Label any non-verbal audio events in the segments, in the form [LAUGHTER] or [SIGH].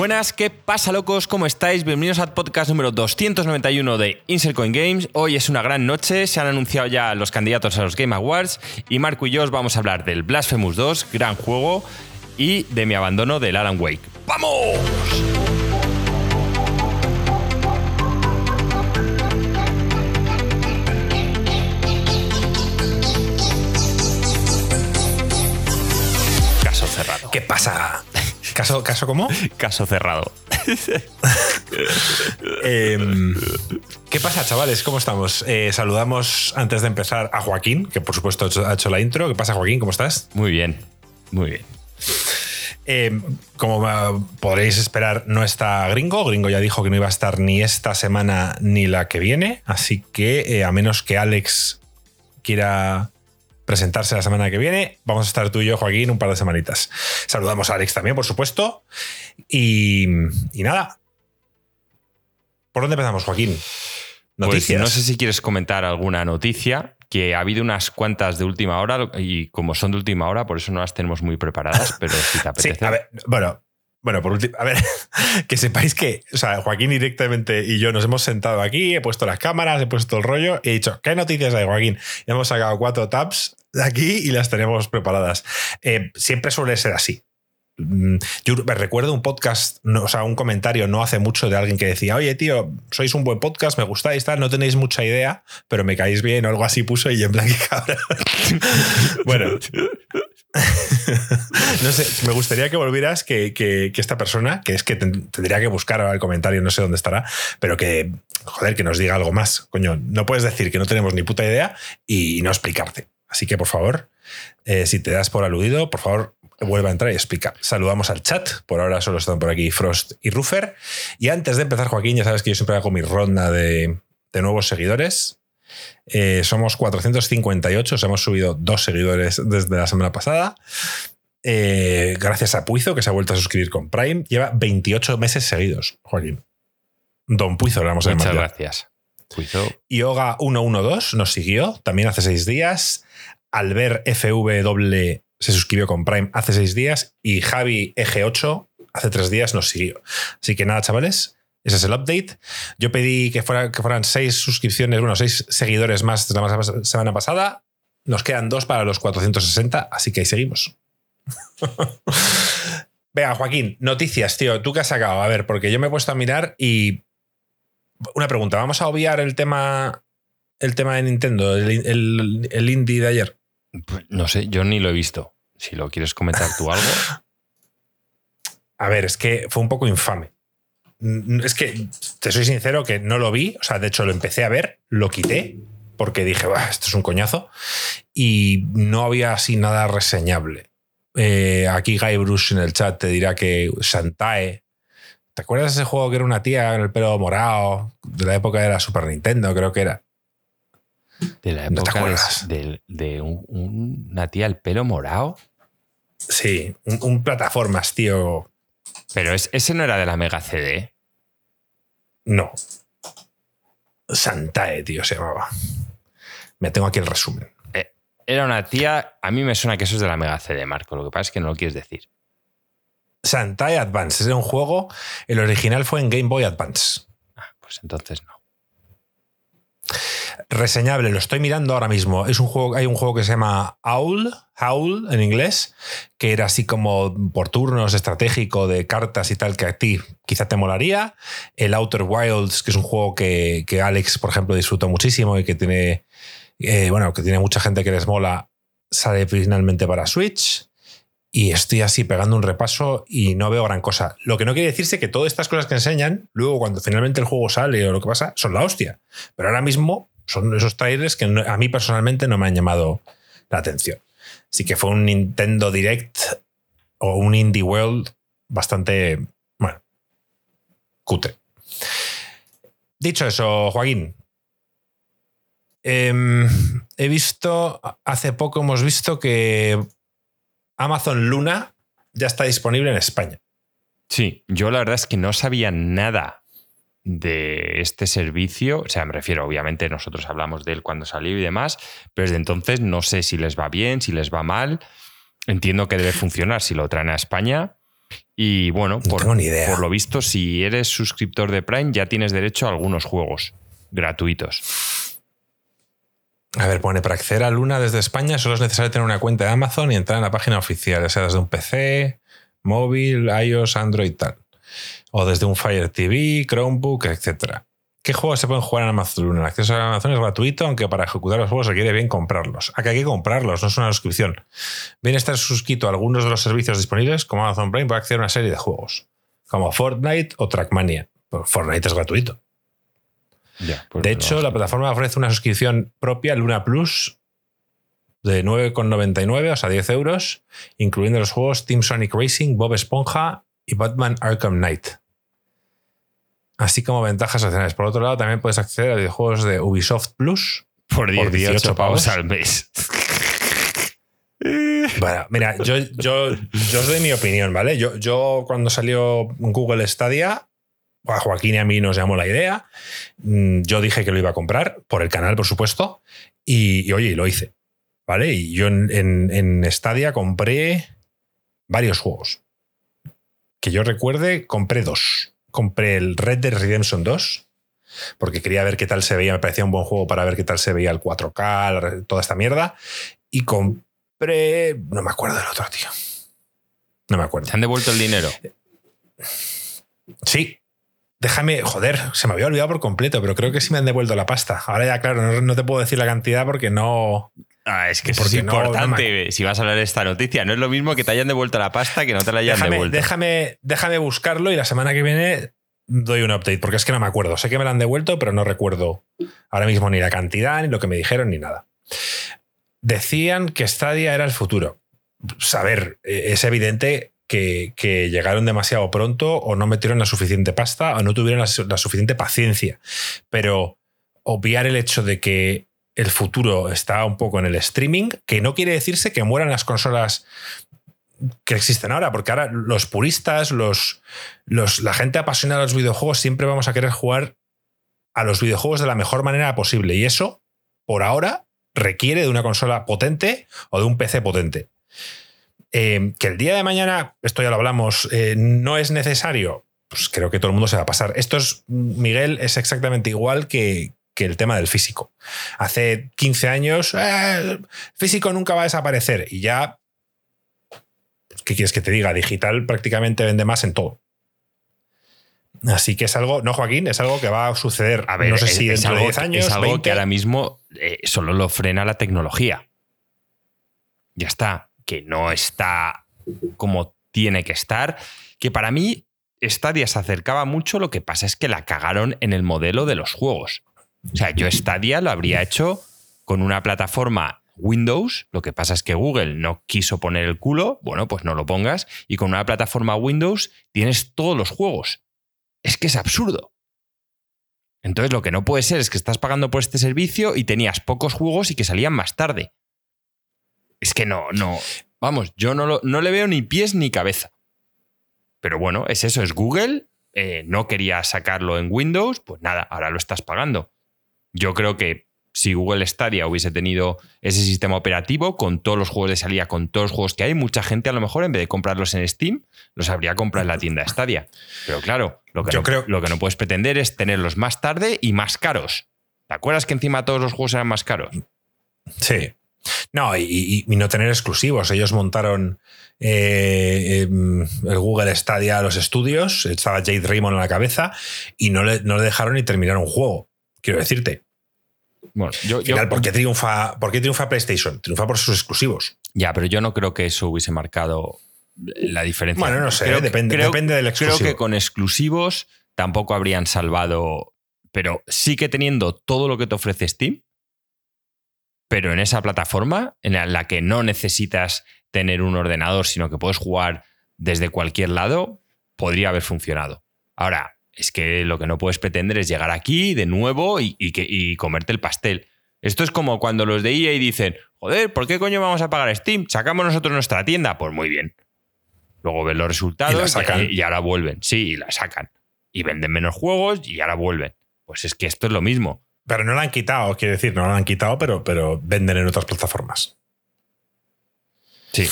Buenas, ¿qué pasa locos? ¿Cómo estáis? Bienvenidos al podcast número 291 de Insert Coin Games. Hoy es una gran noche, se han anunciado ya los candidatos a los Game Awards y Marco y yo os vamos a hablar del Blasphemous 2, gran juego, y de mi abandono del Alan Wake. ¡Vamos! Caso cerrado. ¿Qué pasa? ¿Caso, caso cómo? [LAUGHS] Caso cerrado. [LAUGHS] Em, ¿Qué pasa, chavales? ¿Cómo estamos? Eh, saludamos antes de empezar a Joaquín, que por supuesto ha hecho- la intro. ¿Qué pasa, Joaquín? ¿Cómo estás? Muy bien, muy bien. Eh, como podréis esperar, no está Gringo. Gringo ya dijo que no iba a estar ni esta semana ni la que viene. Así que, eh, a menos que Alex quiera presentarse la semana que viene, vamos a estar tú y yo, Joaquín, un par de semanitas. Saludamos a Alex también, por supuesto. Y, y nada. ¿Por dónde empezamos, Joaquín? Pues Noticias. no sé si quieres comentar alguna noticia, que ha habido unas cuantas de última hora y como son de última hora, por eso no las tenemos muy preparadas, pero si te [LAUGHS] Sí, apetece. a ver, bueno, bueno, por último, a ver, [LAUGHS] que sepáis que, o sea, Joaquín directamente y yo nos hemos sentado aquí, he puesto las cámaras, he puesto el rollo y he dicho, ¿qué noticias hay, Joaquín? Hemos sacado cuatro tabs de aquí y las tenemos preparadas. Eh, siempre suele ser así. Mm, Yo recuerdo un podcast, no, o sea, un comentario no hace mucho de alguien que decía, oye, tío, sois un buen podcast, me gustáis, tal, no tenéis mucha idea, pero me caéis bien o algo así puso y en plan, [LAUGHS] cabra. bueno, [LAUGHS] no sé, me gustaría que volvieras que, que- esta persona, que es que ten- tendría que buscar el comentario, no sé dónde estará, pero que, joder, que nos diga algo más. Coño, no puedes decir que no tenemos ni puta idea y no explicarte. Así que, por favor, eh, si te das por aludido, por favor, vuelve a entrar y explica. Saludamos al chat. Por ahora solo están por aquí Frost y Ruffer. Y antes de empezar, Joaquín, ya sabes que yo siempre hago mi ronda de, de nuevos seguidores. Eh, somos 458, os hemos subido dos seguidores desde la semana pasada. Eh, gracias a Puizo, que se ha vuelto a suscribir con Prime. Lleva 28 meses seguidos, Joaquín. Don Puizo, le vamos a Muchas gracias. Juicio. Yoga112 nos siguió también hace seis días. Albert FW se suscribió con Prime hace seis días. Y Javi EG8 hace tres días nos siguió. Así que nada, chavales. Ese es el update. Yo pedí que, que fueran seis suscripciones, bueno, seis seguidores más de la semana pasada. Nos quedan dos para los 460, así que ahí seguimos. [LAUGHS] Venga, Joaquín, noticias, tío. ¿Tú qué has sacado? A ver, porque yo me he puesto a mirar y. Una pregunta, ¿vamos a obviar el tema. El tema de Nintendo, el- el indie de ayer? Pues no sé, yo ni lo he visto. Si lo quieres comentar tú algo. A ver, es que fue un poco infame. Mm, Es que, te soy sincero, que no lo vi. O sea, de hecho, lo empecé a ver, lo quité, porque dije, "Buah, esto es un coñazo. Y no había así nada reseñable. Eh, aquí Guy Bruce en el chat te dirá que Shantae. ¿Te acuerdas de ese juego que era una tía con el pelo morado? De la época de la Super Nintendo, creo que era. De la ¿No te época de, acuerdas? de- de un- un- una tía el pelo morado. Sí, un, un plataformas, tío. Pero es- ese no era de la Mega CD. No. Santae, tío, se llamaba. Me tengo aquí el resumen. Era una tía. A mí me suena que eso es de la Mega CD, Marco. Lo que pasa es que no lo quieres decir. Santae Advance es un juego. El original fue en Game Boy Advance. Ah, pues entonces no. Reseñable, lo estoy mirando ahora mismo. Es un juego, hay un juego que se llama Owl, Howl en inglés, que era así como por turnos, estratégico, de cartas y tal, que a ti quizá te molaría. El Outer Wilds, que es un juego que, que Alex, por ejemplo, disfrutó muchísimo y que tiene, eh, bueno, que tiene mucha gente que les mola, sale finalmente para Switch. Y estoy así pegando un repaso y no veo gran cosa. Lo que no quiere decirse que todas estas cosas que enseñan, luego cuando finalmente el juego sale o lo que pasa, son la hostia. Pero ahora mismo son esos trailers que a mí personalmente no me han llamado la atención. Así que fue un Nintendo Direct o un Indie World bastante, bueno, cutre. Dicho eso, Joaquín, em, he visto, hace poco hemos visto que Amazon Luna ya está disponible en España. Sí, yo la verdad es que no sabía nada de este servicio. O sea, me refiero, obviamente, nosotros hablamos de él cuando salió y demás, pero desde entonces no sé si les va bien, si les va mal. Entiendo que debe funcionar si lo traen a España. Y bueno, idea. por lo visto, si eres suscriptor de Prime, ya tienes derecho a algunos juegos gratuitos. A ver, pone para acceder a Luna desde España solo es necesario tener una cuenta de Amazon y entrar en la página oficial, ya sea desde un PC, móvil, iOS, Android tal. O desde un Fire TV, Chromebook, etc. ¿Qué juegos se pueden jugar en Amazon Luna? El acceso a Amazon es gratuito, aunque para ejecutar los juegos requiere bien comprarlos. Aquí hay que comprarlos, no es una suscripción. Bien estar suscrito a algunos de los servicios disponibles, como Amazon Prime, para acceder a una serie de juegos, como Fortnite o Trackmania. Pues Fortnite es gratuito. Ya, pues De hecho, la plataforma ofrece una suscripción propia, Luna Plus, de 9,99, o sea, 10 euros, incluyendo los juegos Team Sonic Racing, Bob Esponja y Batman Arkham Knight. Así como ventajas adicionales. Por otro lado, también puedes acceder a videojuegos de Ubisoft Plus. por 18, 18 pavos al mes. [LAUGHS] Bueno, mira, yo, yo, yo os doy mi opinión, ¿vale? Yo, yo cuando salió Google Stadia, a Joaquín y a mí nos llamó la idea. Mm, Yo dije que lo iba a comprar, por el canal, por supuesto. Y, y, oye, y lo hice. ¿Vale? Y yo en, en, en Stadia compré varios juegos. Que yo recuerde, compré dos. Compré el Red Dead Redemption 2, porque quería ver qué tal se veía, me parecía un buen juego para ver qué tal se veía el 4K, la- toda esta mierda. Y compré. No me acuerdo del otro, tío. No me acuerdo. ¿Te han devuelto el dinero? Sí. Déjame, joder, se me había olvidado por completo, pero creo que sí me han devuelto la pasta. Ahora ya, claro, no, no te puedo decir la cantidad porque no. Ah, es que eso es no- importante si vas a hablar de esta noticia. No es lo mismo que te hayan devuelto la pasta que no te la hayan Déjame, devuelto. déjame, déjame buscarlo y la semana que viene doy un update, porque es que no me acuerdo. Sé que me lo han devuelto, pero no recuerdo ahora mismo ni la cantidad, ni lo que me dijeron, ni nada. Decían que Stadia era el futuro. A ver, eh, es evidente que, que llegaron demasiado pronto o no metieron la suficiente pasta o no tuvieron la, la suficiente paciencia. Pero obviar el hecho de que el futuro está un poco en el streaming, que no quiere decirse que mueran las consolas que existen ahora, porque ahora los puristas, los, los, la gente apasionada de los videojuegos, siempre vamos a querer jugar a los videojuegos de la mejor manera posible. Y eso, por ahora, requiere de una consola potente o de un PC potente. Eh, que el día de mañana, esto ya lo hablamos, eh, no es necesario, pues creo que todo el mundo se va a pasar. Esto es, Miguel, es exactamente igual que, que el tema del físico. Hace 15 años, "Eh, el físico nunca va a desaparecer y ya ¿qué quieres que te diga? Digital prácticamente vende más en todo. Así que es algo, no Joaquín, es algo que va a suceder. A ver, no sé es, si es dentro de algo, 10 años, es algo 20. que ahora mismo eh, solo lo frena la tecnología. Ya está. Que no está como tiene que estar. Que para mí, Stadia se acercaba mucho. Lo que pasa es que la cagaron en el modelo de los juegos. O sea, yo Stadia lo habría hecho con una plataforma Windows. Lo que pasa es que Google no quiso poner el culo. Bueno, pues no lo pongas. Y con una plataforma Windows tienes todos los juegos. Es que es absurdo. Entonces lo que no puede ser es que estás pagando por este servicio y tenías pocos juegos y que salían más tarde. Es que no, no. Vamos, yo no, lo- no le veo ni pies ni cabeza. Pero bueno, es eso, es Google. eh, no quería sacarlo en Windows, pues nada, ahora lo estás pagando. Yo creo que si Google Stadia hubiese tenido ese sistema operativo con todos los juegos de salida, con todos los juegos que hay, mucha gente a lo mejor en vez de comprarlos en Steam, los habría comprado en la tienda Stadia. Pero claro, lo que, Yo no, creo- lo que no puedes pretender es tenerlos más tarde y más caros. ¿Te acuerdas que encima todos los juegos eran más caros? Sí. No, y, y- y no tener exclusivos. Ellos montaron eh, em, el Google Stadia a los estudios, estaba Jade Raymond a la cabeza y no le, no le dejaron ni terminar un juego. Quiero decirte. Bueno, yo, Al yo- final, ¿por, qué triunfa, ¿Por qué triunfa PlayStation? Triunfa por sus exclusivos. ya, pero yo no creo que eso hubiese marcado la diferencia. Bueno, no sé, Creo depende, creo- depende del Creo exclusivo. que con exclusivos tampoco habrían salvado, pero sí que teniendo todo lo que te ofrece Steam, pero en esa plataforma en la que no necesitas tener un ordenador, sino que puedes jugar desde cualquier lado, podría haber funcionado. Ahora, es que lo que no puedes pretender es llegar aquí de nuevo y, y que, y comerte el pastel. Esto es como cuando los de EA dicen, joder, ¿por qué coño vamos a pagar Steam? Sacamos nosotros nuestra tienda. Pues muy bien. Luego ven los resultados Y la sacan. y ahora vuelven. Sí, y la sacan. Y venden menos juegos y ahora vuelven. Pues es que esto es lo mismo. Pero no lo han quitado, quiero decir, no lo han quitado, pero, pero venden en otras plataformas. Sí.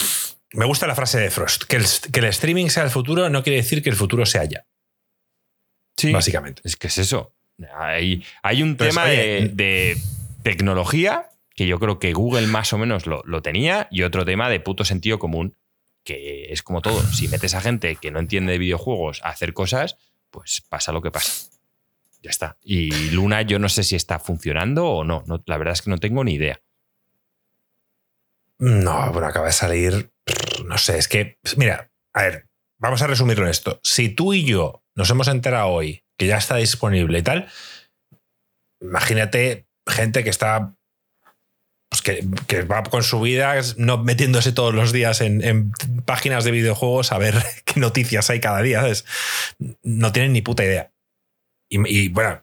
Me gusta la frase de Frost, que el, que el streaming sea el futuro no quiere decir que el futuro sea ya. Sí. Básicamente. Es que es eso. Hay, hay un Entonces, tema oye, de, de tecnología que yo creo que Google más o menos lo, lo tenía y otro tema de puto sentido común, que es como todo. Si metes a gente que no entiende de videojuegos a hacer cosas, pues pasa lo que pasa. Ya está. Y Luna yo no sé si está funcionando o no. no la verdad es que no tengo ni idea. No, bueno, acaba de salir. No sé, es que. Mira, a ver, vamos a resumirlo en esto. Si tú y yo nos hemos enterado hoy que ya está disponible y tal, imagínate gente que está. Pues que, que va con su vida no metiéndose todos los días en, páginas de videojuegos a ver [LAUGHS] qué noticias hay cada día. ¿sabes? No tienen ni puta idea. Y, y, bueno,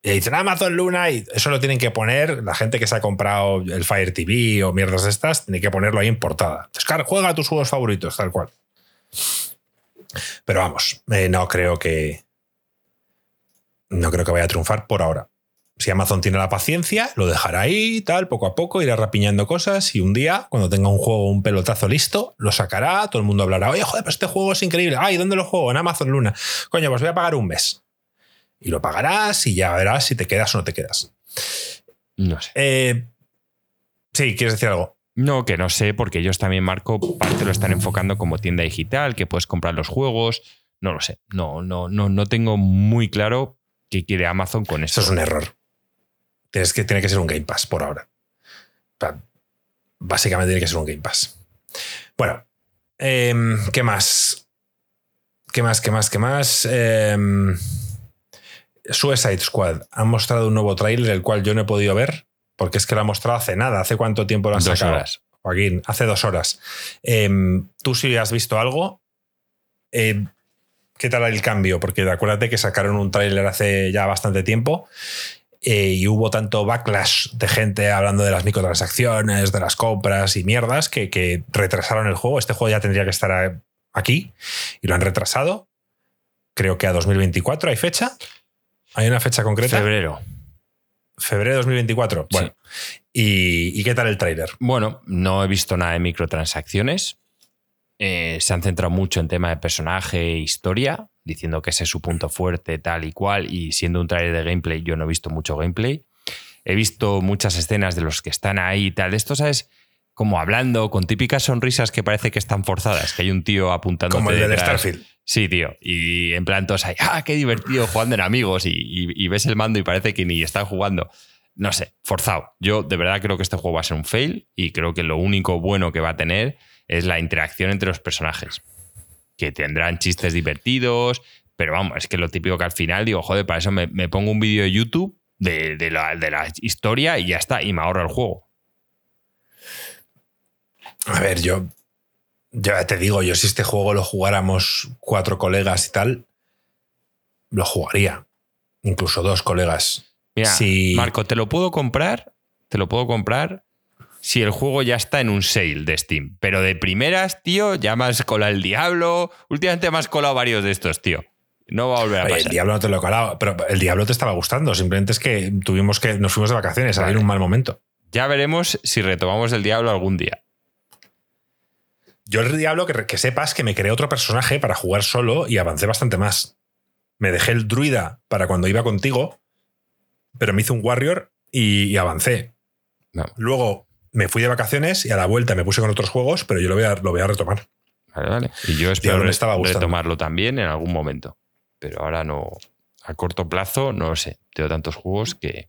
y dicen Amazon Luna y eso lo tienen que poner. La gente que se ha comprado el Fire TV o mierdas de estas, tiene que ponerlo ahí en portada. Entonces, claro, juega tus juegos favoritos, tal cual. Pero vamos, eh, no creo que. No creo que vaya a triunfar por ahora. Si Amazon tiene la paciencia, lo dejará ahí, tal, poco a poco, irá rapiñando cosas y un día, cuando tenga un juego, un pelotazo listo, lo sacará, todo el mundo hablará, oye, joder, pero este juego es increíble. Ay, ¿dónde lo juego? En Amazon Luna. Coño, pues voy a pagar un mes. Y lo pagarás y ya verás si te quedas o no te quedas. No sé. Eh, sí, ¿quieres decir algo? No, que no sé, porque ellos también, Marco, parte lo están enfocando como tienda digital, que puedes comprar los juegos. No lo sé. No, no, no, no tengo muy claro qué quiere Amazon con esto. Eso es un error. Tienes que, tiene que ser un Game Pass por ahora. O sea, básicamente tiene que ser un Game Pass. Bueno, eh, ¿qué más? ¿Qué más? ¿Qué más? ¿Qué más? Eh, Suicide Squad ha mostrado un nuevo tráiler, el cual yo no he podido ver, porque es que lo ha mostrado hace nada. ¿Hace cuánto tiempo lo han Dos sacado? horas. Joaquín, hace dos horas. Eh, ¿Tú sí has visto algo? Eh, ¿Qué tal el cambio? Porque acuérdate que sacaron un tráiler hace ya bastante tiempo eh, y hubo tanto backlash de gente hablando de las microtransacciones, de las compras y mierdas que, que retrasaron el juego. Este juego ya tendría que estar aquí y lo han retrasado. Creo que a 2024 hay fecha. ¿Hay una fecha concreta? Febrero. Febrero de 2024. Bueno. ¿Y, y qué tal el tráiler? Bueno, no he visto nada de microtransacciones. Eh, se han centrado mucho en tema de personaje e historia, diciendo que ese es su punto fuerte, tal y cual. Y siendo un trailer de gameplay, yo no he visto mucho gameplay. He visto muchas escenas de los que están ahí y tal. Esto, ¿sabes? Como hablando con típicas sonrisas que parece que están forzadas, que hay un tío apuntando. Como el del Starfield. Sí, tío. Y en plan, todos ahí, ¡ah, qué divertido jugando en amigos! Y, ves el mando y parece que ni están jugando. No sé, forzado. Yo de verdad creo que este juego va a ser un fail y creo que lo único bueno que va a tener es la interacción entre los personajes. Que tendrán chistes divertidos, pero vamos, es que lo típico que al final digo, joder, para eso me, me pongo un vídeo de YouTube de, de la, de la historia y ya está, y me ahorro el juego. A ver, yo ya te digo, yo si este juego lo jugáramos cuatro colegas y tal, lo jugaría. Incluso dos colegas. Mira, Sí. Marco, te lo puedo comprar, te lo puedo comprar si el juego ya está en un sale de Steam. Pero de primeras, tío, ya me has colado el Diablo. Últimamente me has colado varios de estos, tío. No va a volver a Oye, pasar. el Diablo no te lo he colado, pero el Diablo te estaba gustando. Simplemente es que tuvimos que nos fuimos de vacaciones, Vale. había un mal momento. Ya veremos si retomamos el Diablo algún día. Yo el Diablo, que, que sepas que me creé otro personaje para jugar solo y avancé bastante más. Me dejé el druida para cuando iba contigo, pero me hice un warrior y, y avancé. No. Luego me fui de vacaciones y a la vuelta me puse con otros juegos, pero yo lo voy a, lo voy a retomar. Vale, vale. Y yo espero Diablo estaba retomarlo también en algún momento. Pero ahora no. A corto plazo, no lo sé. Tengo tantos juegos que.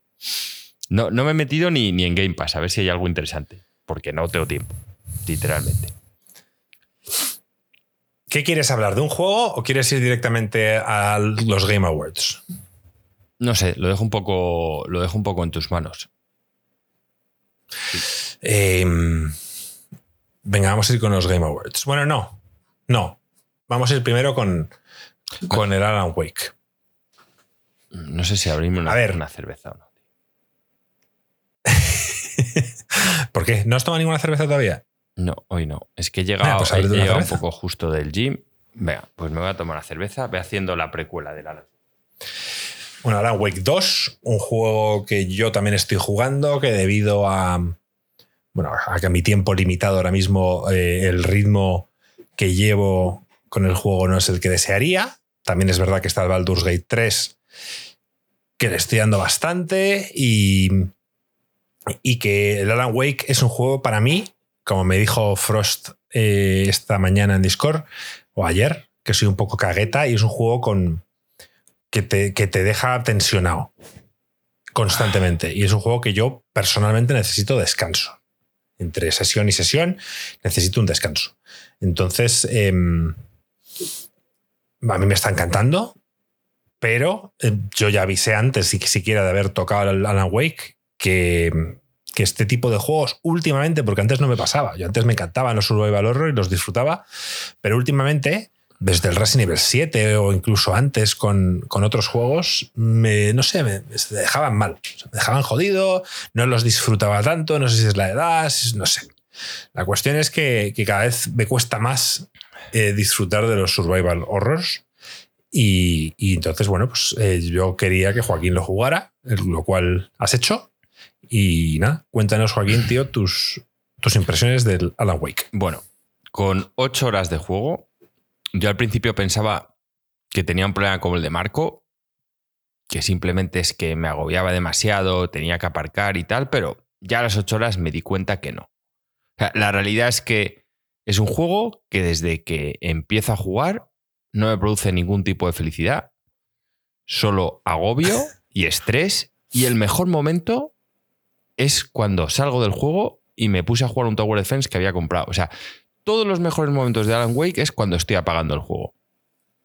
No, no me he metido ni, ni en Game Pass a ver si hay algo interesante. Porque no tengo tiempo. Literalmente. ¿Qué quieres hablar? ¿De un juego o quieres ir directamente a los Game Awards? No sé, lo dejo un poco. Lo dejo un poco en tus manos. Eh, venga, vamos a ir con los Game Awards. Bueno, no. No. Vamos a ir primero con, con el Alan Wake. No sé si abrirme una, A ver. una cerveza o no. [LAUGHS] ¿Por qué? ¿No has tomado ninguna cerveza todavía? No, hoy no. Es que he Venga, llegado, pues he llegado un poco justo del gym. Venga, pues me voy a tomar una cerveza. Ve haciendo la precuela del Alan. Bueno, Alan Wake 2, un juego que yo también estoy jugando, que debido a bueno, a que mi tiempo limitado ahora mismo, eh, el ritmo que llevo con el juego no es el que desearía. También es verdad que está el Baldur's Gate 3, que le estoy dando bastante y, y que el Alan Wake es un juego para mí, como me dijo Frost eh, esta mañana en Discord, o ayer, que soy un poco cagueta y es un juego con, que, te, que te deja tensionado constantemente. Y es un juego que yo personalmente necesito descanso entre sesión y sesión, necesito un descanso. Entonces, em, a mí me está encantando, pero eh, yo ya avisé antes, si siquiera de haber tocado Alan Wake, que, que, este tipo de juegos últimamente, porque antes no me pasaba, yo antes me encantaban los survival horror y los disfrutaba, pero últimamente desde el Resident Evil 7 o incluso antes con, con otros juegos, me, no sé, me, dejaban mal. Me dejaban jodido, no los disfrutaba tanto, no sé si es la edad, no sé. La cuestión es que, que cada vez me cuesta más eh, disfrutar de los survival horrors. Y, y entonces, bueno, pues eh, yo quería que Joaquín lo jugara, lo cual has hecho. Y nada, cuéntanos, Joaquín, tío, tus, tus impresiones del Alan Wake. Bueno, con ocho horas de juego, yo al principio pensaba que tenía un problema como el de Marco, que simplemente es que me agobiaba demasiado, tenía que aparcar y tal, pero ya a las ocho horas me di cuenta que no. la realidad es que es un juego que desde que empiezo a jugar no me produce ningún tipo de felicidad, solo agobio y estrés, y el mejor momento es cuando salgo del juego y me puse a jugar un Tower Defense que había comprado. O sea, todos los mejores momentos de Alan Wake es cuando estoy apagando el juego.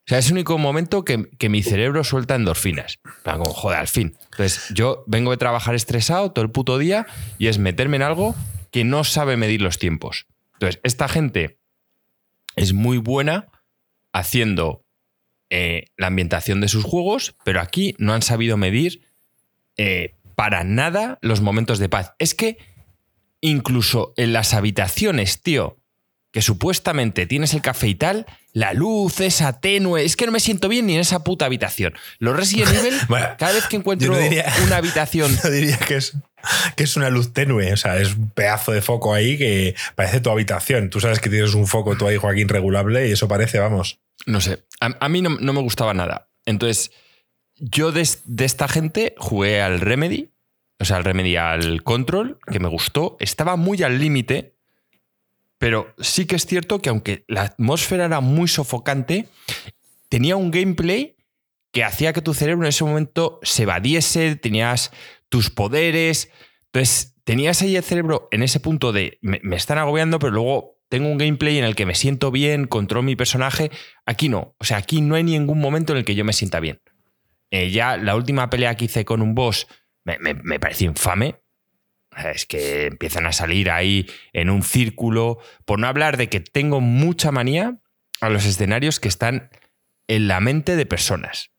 O sea, es el único momento que, mi cerebro suelta endorfinas. Como, joder, al fin. Entonces, yo vengo de trabajar estresado todo el puto día y es meterme en algo que no sabe medir los tiempos. Entonces, esta gente es muy buena haciendo eh, la ambientación de sus juegos, pero aquí no han sabido medir eh, para nada los momentos de paz. Es que incluso en las habitaciones, tío, que supuestamente tienes el café y tal, la luz es tenue. Es que no me siento bien ni en esa puta habitación. Los Resident [LAUGHS] Evil, cada vez que encuentro [LAUGHS] una habitación. [LAUGHS] No diría que es, que es una luz tenue. O sea, es un pedazo de foco ahí que parece tu habitación. Tú sabes que tienes un foco tú ahí, Joaquín, regulable y eso parece, vamos. No sé. A, mí no, me gustaba nada. Entonces, yo de, esta gente jugué al Remedy. O sea, al Remedy al Control, que me gustó. Estaba muy al límite pero sí que es cierto que aunque la atmósfera era muy sofocante, tenía un gameplay que hacía que tu cerebro en ese momento se evadiese, tenías tus poderes. Entonces, tenías ahí el cerebro en ese punto de me, están agobiando, pero luego tengo un gameplay en el que me siento bien, controlo mi personaje. Aquí no. O sea, aquí no hay ningún momento en el que yo me sienta bien. Eh, ya la última pelea que hice con un boss me, me pareció infame. Es que empiezan a salir ahí en un círculo. Por no hablar de que tengo mucha manía a los escenarios que están en la mente de personas.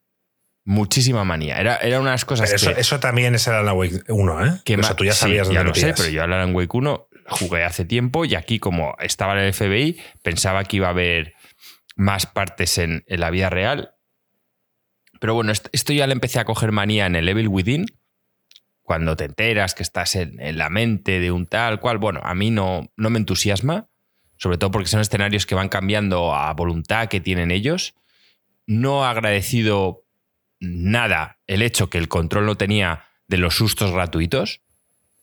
Muchísima manía. Era, era unas cosas eso, que, eso también es el Alan Wake 1, ¿eh? Que tú ya sabías ya lo sé, pero yo al Alan Wake 1 jugué hace tiempo y aquí, como estaba en el FBI, pensaba que iba a haber más partes en, en la vida real. Pero bueno, esto ya le empecé a coger manía en el Evil Within cuando te enteras que estás en, la mente de un tal cual, bueno, a mí no, no me entusiasma, sobre todo porque son escenarios que van cambiando a voluntad que tienen ellos. No ha agradecido nada el hecho que el control no tenía de los sustos gratuitos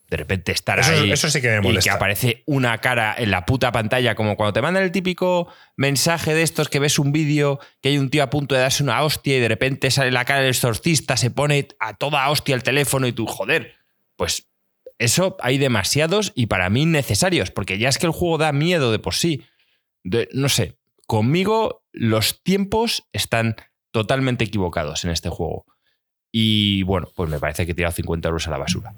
de repente estar ahí eso sí que me y que aparece una cara en la puta pantalla, como cuando te mandan el típico mensaje de estos que ves un vídeo que hay un tío a punto de darse una hostia y de repente sale la cara del exorcista, se pone a toda hostia el teléfono y tú, joder, pues eso hay demasiados y para mí necesarios, porque ya es que el juego da miedo de por sí. no sé, conmigo los tiempos están totalmente equivocados en este juego. Y bueno, pues me parece que he tirado 50 euros a la basura.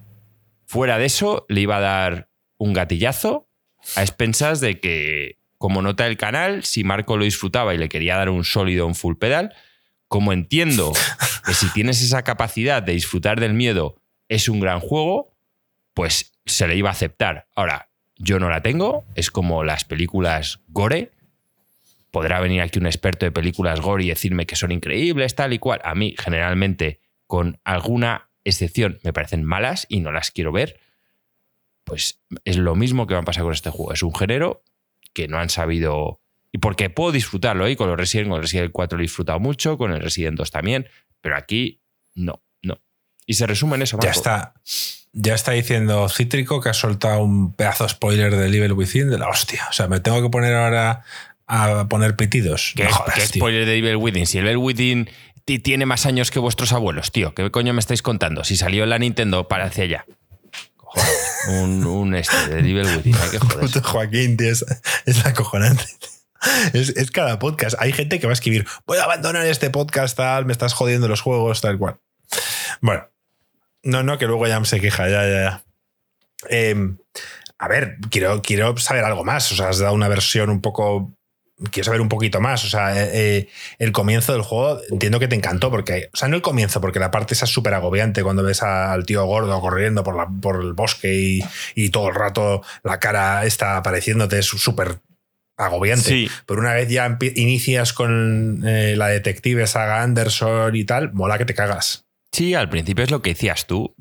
Fuera de eso, le iba a dar un gatillazo a expensas de que, como nota el canal, si Marco lo disfrutaba y le quería dar un sólido, un full pedal, como entiendo que si tienes esa capacidad de disfrutar del miedo es un gran juego, pues se le iba a aceptar. Ahora, yo no la tengo, es como las películas gore. Podrá venir aquí un experto de películas gore y decirme que son increíbles, tal y cual. A mí, generalmente, con alguna excepción me parecen malas y no las quiero ver. Pues es lo mismo que va a pasar con este juego. Es un género que no han sabido. Y porque puedo disfrutarlo, y con los Resident, con el Resident 4 lo he disfrutado mucho, con el Resident 2 también, pero aquí no, no. Y se resume en eso. Ya está. Ya está diciendo Cítrico que ha soltado un pedazo de spoiler de Evil Within de la hostia. O sea, me tengo que poner ahora a poner pitidos. ¿Qué, spoiler de Evil Within? Si Evil Within tiene más años que vuestros abuelos, tío. ¿Qué coño me estáis contando? Si salió la Nintendo para hacia allá. un, un este de Evil Within, hay que joder. Joaquín, tío, es, es acojonante. Es, es, cada podcast. Hay gente que va a escribir, voy a abandonar este podcast, tal, me estás jodiendo los juegos, tal cual. Bueno, no, no, que luego ya se queja, ya, ya, ya. Em, a ver, quiero, quiero saber algo más. O sea, has dado una versión un poco quiero saber un poquito más. O sea, eh, eh, el comienzo del juego entiendo que te encantó, porque, o sea, no el comienzo, porque la parte esa es súper agobiante cuando ves al tío gordo corriendo por, la, por el bosque y, todo el rato la cara está apareciéndote, es súper agobiante. Sí. Pero una vez ya inicias con eh, la detective Saga Anderson y tal, mola que te cagas. Sí, al principio es lo que decías tú.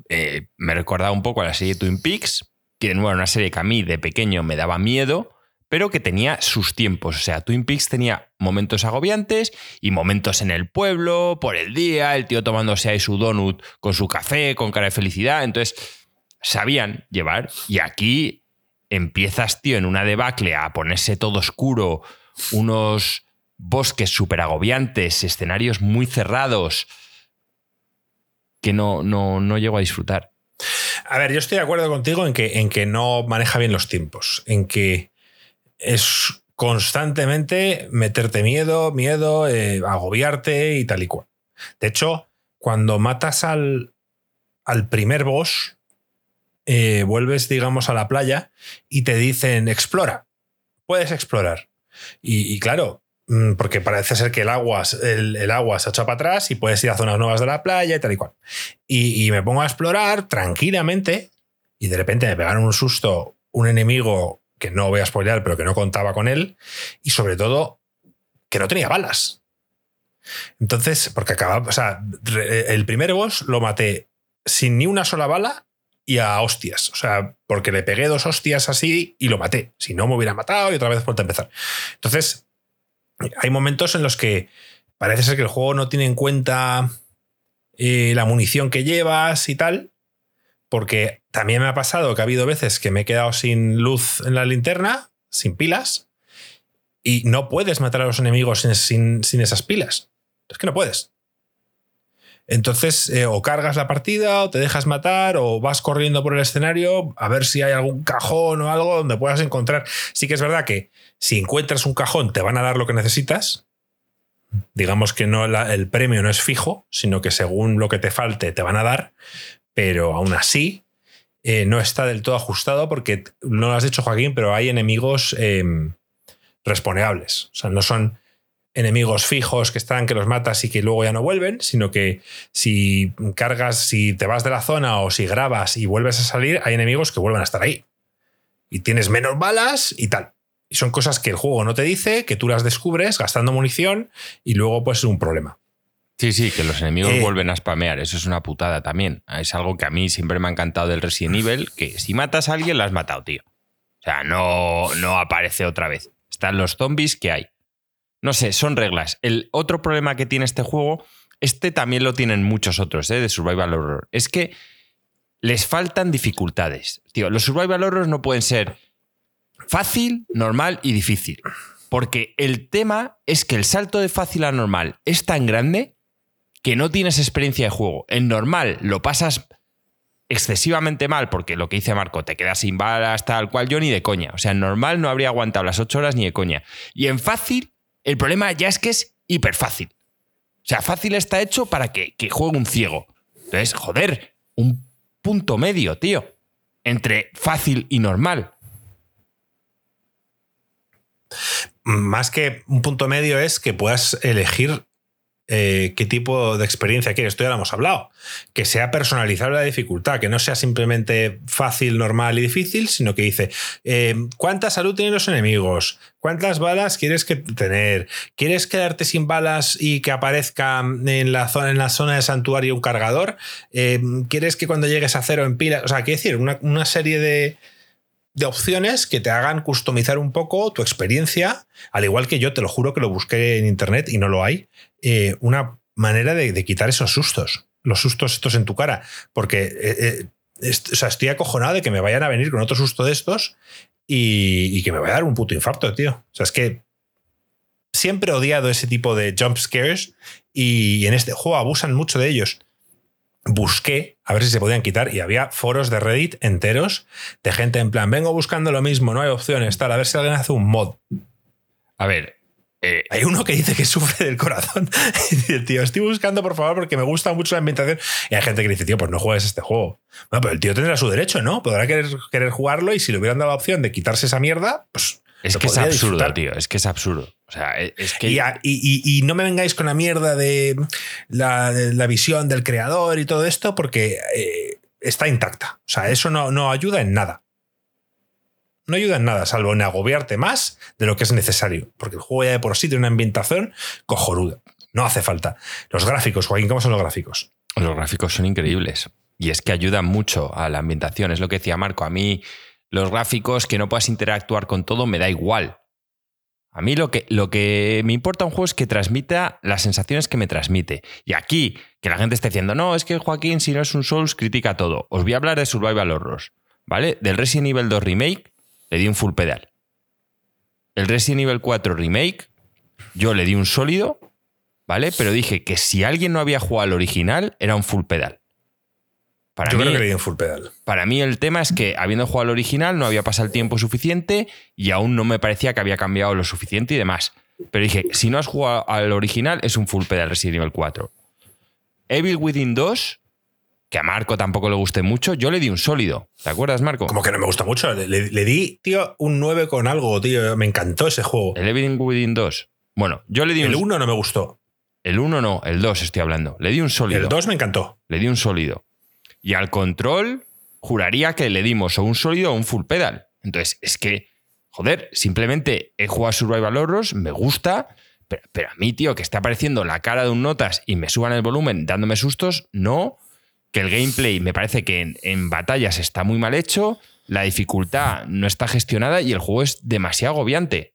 me recordaba un poco a la serie Twin Peaks, que era una serie que a mí de pequeño me daba miedo pero que tenía sus tiempos. O sea, Twin Peaks tenía momentos agobiantes y momentos en el pueblo, por el día, el tío tomándose ahí su donut con su café, con cara de felicidad. Entonces, sabían llevar. Y aquí empiezas, tío, en una debacle a ponerse todo oscuro, unos bosques súper agobiantes, escenarios muy cerrados, que no, no, no llego a disfrutar. A ver, yo estoy de acuerdo contigo en que, en que no maneja bien los tiempos, en que es constantemente meterte miedo, miedo, eh, agobiarte y tal y cual. De hecho, cuando matas al, al primer boss, eh, vuelves, digamos, a la playa y te dicen, explora, puedes explorar. Y, claro, mm, porque parece ser que el agua, el, agua se ha echado para atrás y puedes ir a zonas nuevas de la playa y tal y cual. Y, y me pongo a explorar tranquilamente y de repente me pegaron un susto un enemigo que no voy a spoilear, pero que no contaba con él, y sobre todo que no tenía balas. Entonces, porque acababa, o sea, el primer boss lo maté sin ni una sola bala y a hostias. O sea, porque le pegué dos hostias así y lo maté. Si no, me hubiera matado y otra vez vuelto a empezar. Entonces, hay momentos en los que parece ser que el juego no tiene en cuenta eh, la munición que llevas y tal, porque también me ha pasado que ha habido veces que me he quedado sin luz en la linterna, sin pilas, y no puedes matar a los enemigos sin, esas pilas. Es que no puedes. Entonces, eh, o cargas la partida, o te dejas matar, o vas corriendo por el escenario a ver si hay algún cajón o algo donde puedas encontrar. Sí que es verdad que si encuentras un cajón te van a dar lo que necesitas. Digamos que no el premio no es fijo, sino que según lo que te falte te van a dar pero aún así eh, no está del todo ajustado porque no lo has dicho Joaquín, pero hay enemigos eh, responeables. O sea, no son enemigos fijos que están, que los matas y que luego ya no vuelven, sino que si cargas, si te vas de la zona o si grabas y vuelves a salir, hay enemigos que vuelven a estar ahí. Y tienes menos balas y tal. Y son cosas que el juego no te dice, que tú las descubres gastando munición y luego pues es un problema. Sí, sí, que los enemigos eh, vuelven a spamear. Eso es una putada también. Es algo que a mí siempre me ha encantado del Resident Evil, que si matas a alguien, lo has matado, tío. O sea, no, no aparece otra vez. Están los zombies que hay. No sé, son reglas. El otro problema que tiene este juego, este también lo tienen muchos otros, ¿eh? de Survival Horror, es que les faltan dificultades. Tío, los Survival Horror no pueden ser fácil, normal y difícil. Porque el tema es que el salto de fácil a normal es tan grande que no tienes experiencia de juego. En normal lo pasas excesivamente mal, porque lo que dice Marco, te quedas sin balas, tal cual, yo ni de coña. O sea, en normal no habría aguantado las ocho horas ni de coña. Y en fácil, el problema ya es que es hiper fácil. O sea, fácil está hecho para que, que juegue un ciego. Entonces, joder, un punto medio, tío. Entre fácil y normal. Más que un punto medio es que puedas elegir eh, qué tipo de experiencia quieres. Esto ya lo hemos hablado. Que sea personalizable la dificultad, que no sea simplemente fácil, normal y difícil, sino que dice eh, cuánta salud tienen los enemigos, cuántas balas quieres que tener, quieres quedarte sin balas y que aparezca en la zona, en la zona de santuario un cargador, eh, quieres que cuando llegues a cero en pila, o sea, quiero decir, una, serie de, de opciones que te hagan customizar un poco tu experiencia, al igual que yo te lo juro que lo busqué en internet y no lo hay, eh, una manera de, quitar esos sustos, los sustos estos en tu cara, porque eh, eh, estoy acojonado de que me vayan a venir con otro susto de estos y, que me vaya a dar un puto infarto, tío. O sea, es que siempre he odiado ese tipo de jump scares y en este juego abusan mucho de ellos. Busqué a ver si se podían quitar y había foros de Reddit enteros de gente en plan, vengo buscando lo mismo, no hay opciones, tal, a ver si alguien hace un mod. A ver, eh, hay uno que dice que sufre del corazón. [LAUGHS] y dice, tío, estoy buscando, por favor, porque me gusta mucho la ambientación. Y hay gente que dice, tío, pues no juegues este juego. Bueno, pero el tío tendrá su derecho, ¿no? Podrá querer, querer jugarlo y si le hubieran dado la opción de quitarse esa mierda, pues. Es que es absurdo, tío. Es que es absurdo. O sea, e, es que. Y, no me vengáis con la mierda de la, visión del creador y todo esto, porque eh, está intacta. O sea, eso no, no ayuda en nada no ayuda en nada, salvo en agobiarte más de lo que es necesario, porque el juego ya de por sí tiene una ambientación cojonuda. No hace falta. Los gráficos, Joaquín, ¿cómo son los gráficos? Los gráficos son increíbles. Y es que ayudan mucho a la ambientación. Es lo que decía Marco. A mí, los gráficos, que no puedas interactuar con todo, me da igual. A mí lo que, lo que me importa un juego es que transmita las sensaciones que me transmite. Y aquí, que la gente esté diciendo, no, es que Joaquín, si no es un Souls, critica todo. Os voy a hablar de Survival Horrors, ¿vale? Del Resident Evil 2 Remake, le di un full pedal. El Resident Evil 4 Remake, yo le di un sólido, ¿vale? Pero dije que si alguien no había jugado al original, era un full pedal. Para yo mí, creo que le di un full pedal. Para mí el tema es que habiendo jugado al original no había pasado el tiempo suficiente y aún no me parecía que había cambiado lo suficiente y demás. Pero dije, si no has jugado al original, es un full pedal Resident Evil 4. Evil Within 2 que a Marco tampoco le guste mucho, yo le di un sólido. ¿Te acuerdas, Marco? Como que no me gusta mucho. Le, di, tío, un 9 con algo, tío. Me encantó ese juego. El Evil Within 2. Bueno, yo le di el un. El 1 no me gustó. El 1 no, el 2 estoy hablando. Le di un sólido. El 2 me encantó. Le di un sólido. Y al control, juraría que le dimos o un sólido o un full pedal. Entonces, es que, joder, simplemente he jugado Survival Horrors, me gusta, pero, pero a mí, tío, que esté apareciendo la cara de un notas y me suban el volumen dándome sustos, no que el gameplay me parece que en, batallas está muy mal hecho, la dificultad no está gestionada y el juego es demasiado agobiante.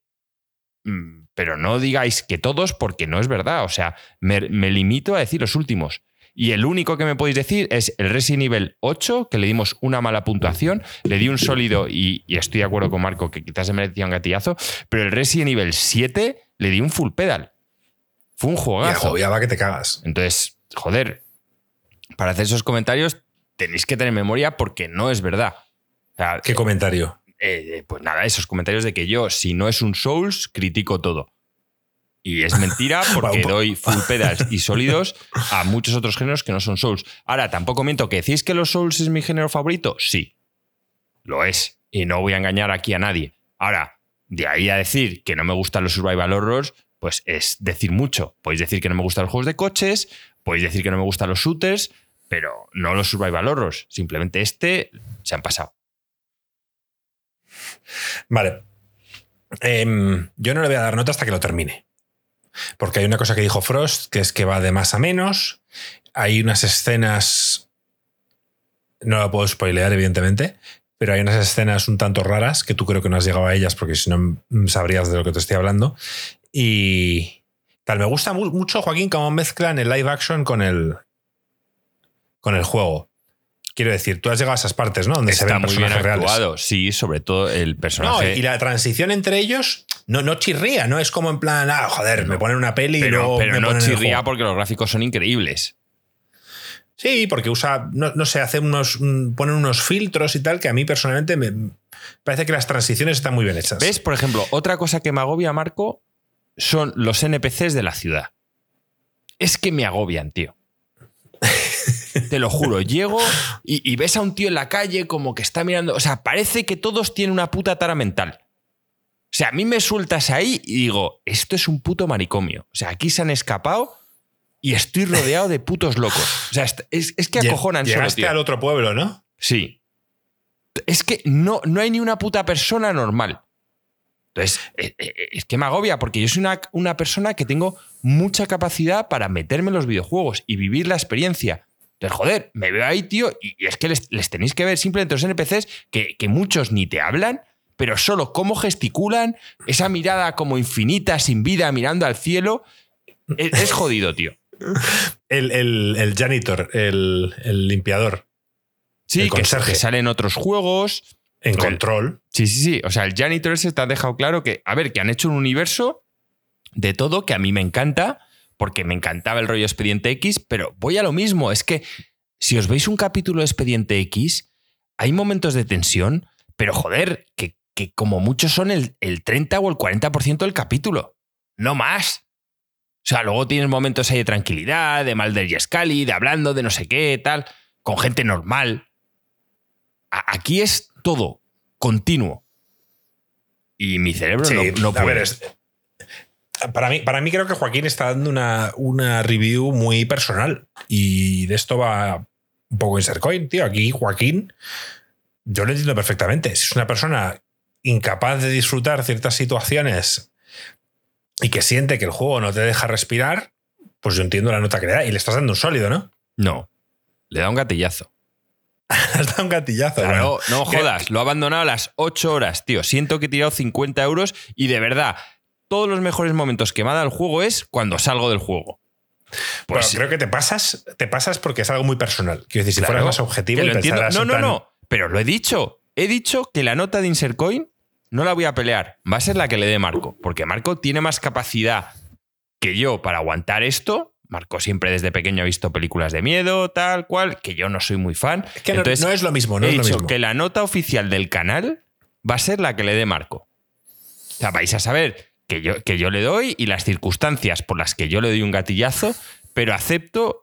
Mm, pero no digáis que todos porque no es verdad. O sea, me, limito a decir los últimos. Y el único que me podéis decir es el Resident Evil 8, que le dimos una mala puntuación, le di un sólido y, estoy de acuerdo con Marco que quizás se merecía un gatillazo, pero el Resident Evil 7 le di un full pedal. Fue un juegazo. Y va que te cagas. Entonces, joder, para hacer esos comentarios tenéis que tener memoria porque no es verdad. ¿Qué comentario? Eh, pues nada, esos comentarios de que yo, si no es un Souls, critico todo. Y es mentira [LAUGHS] porque doy full pedals y sólidos a muchos otros géneros que no son Souls. Ahora, tampoco miento que decís que los Souls es mi género favorito. Sí, lo es. Y no voy a engañar aquí a nadie. Ahora, de ahí a decir que no me gustan los survival horrors, pues es decir mucho. Podéis decir que no me gustan los juegos de coches, podéis decir que no me gustan los shooters, pero no los survival horrors. Simplemente este se han pasado. Vale. Em, yo no le voy a dar nota hasta que lo termine. Porque hay una cosa que dijo Frost, que es que va de más a menos. Hay unas escenas. No la puedo spoilear, evidentemente. Pero hay unas escenas un tanto raras que tú creo que no has llegado a ellas porque si no sabrías de lo que te estoy hablando. Y tal, me gusta mucho, Joaquín, cómo mezclan el live action con el, con el juego. Quiero decir, tú has llegado a esas partes, ¿no? Donde se ven muy bien actuado, sí, sobre todo el personaje. y la transición entre ellos no, no chirría, ¿no? Es como en plan, ah, joder, me ponen una peli pero, y luego Pero no chirría porque los gráficos son increíbles. Sí, porque usa, no, sé, hace unos, ponen unos filtros y tal que a mí personalmente me parece que las transiciones están muy bien hechas. ¿Ves? Por ejemplo, otra cosa que me agobia, Marco, son los NPCs de la ciudad. Es que me agobian, tío. [LAUGHS] Te lo juro, llego y, y, ves a un tío en la calle como que está mirando. O sea, parece que todos tienen una puta tara mental. O sea, a mí me sueltas ahí y digo, esto es un puto manicomio. O sea, aquí se han escapado y estoy rodeado de putos locos. O sea, es, es que acojonan solo, tío. al otro pueblo, ¿no? Sí. Es que no, no hay ni una puta persona normal. Entonces, eh, eh, es que me agobia porque yo soy una, una, persona que tengo mucha capacidad para meterme en los videojuegos y vivir la experiencia. Entonces, joder, me veo ahí, tío, y, es que les, tenéis que ver simplemente los NPCs que, que muchos ni te hablan, pero solo cómo gesticulan, esa mirada como infinita, sin vida, mirando al cielo. Es, jodido, tío. El, janitor, el, limpiador. Sí, que, que, sale en otros juegos. En control. Sí, sí, sí. O sea, el janitor ese te ha dejado claro que, a ver, que han hecho un universo de todo que a mí me encanta, porque me encantaba el rollo Expediente X, pero voy a lo mismo. Es que si os veis un capítulo de Expediente X, hay momentos de tensión, pero joder, que, que como muchos son el, el 30 o el 40% del capítulo. No más. O sea, luego tienes momentos ahí de tranquilidad, de Malder y Scully, de hablando de no sé qué, tal, con gente normal. aquí es todo continuo. Y mi cerebro no, puede. Para, mí, para mí creo que Joaquín está dando una, una review muy personal. Y de esto va un poco en Sercoin, tío. Aquí Joaquín, yo lo entiendo perfectamente. Si es una persona incapaz de disfrutar ciertas situaciones y que siente que el juego no te deja respirar, pues yo entiendo la nota que le da. Y le estás dando un sólido, ¿no? No. Le da un gatillazo. [LAUGHS] le da un gatillazo. Claro, no jodas. Lo ha abandonado a las 8 horas, tío. Siento que he tirado 50 euros y de verdad, todos los mejores momentos que me ha dado el juego es cuando salgo del juego. Pues creo que te pasas, te pasas porque es algo muy personal. Quiero decir, si fueras más objetivo, lo entiendo. No, no, no. Pero lo he dicho. He dicho que la nota de Insercoin no la voy a pelear. Va a ser la que le dé Marco, porque Marco tiene más capacidad que yo para aguantar esto. Marco siempre desde pequeño ha visto películas de miedo, tal cual, que yo no soy muy fan. Es que no, es lo mismo, no he es lo mismo. que la nota oficial del canal va a ser la que le dé Marco. O sea, vais a saber que yo, que yo le doy y las circunstancias por las que yo le doy un gatillazo, pero acepto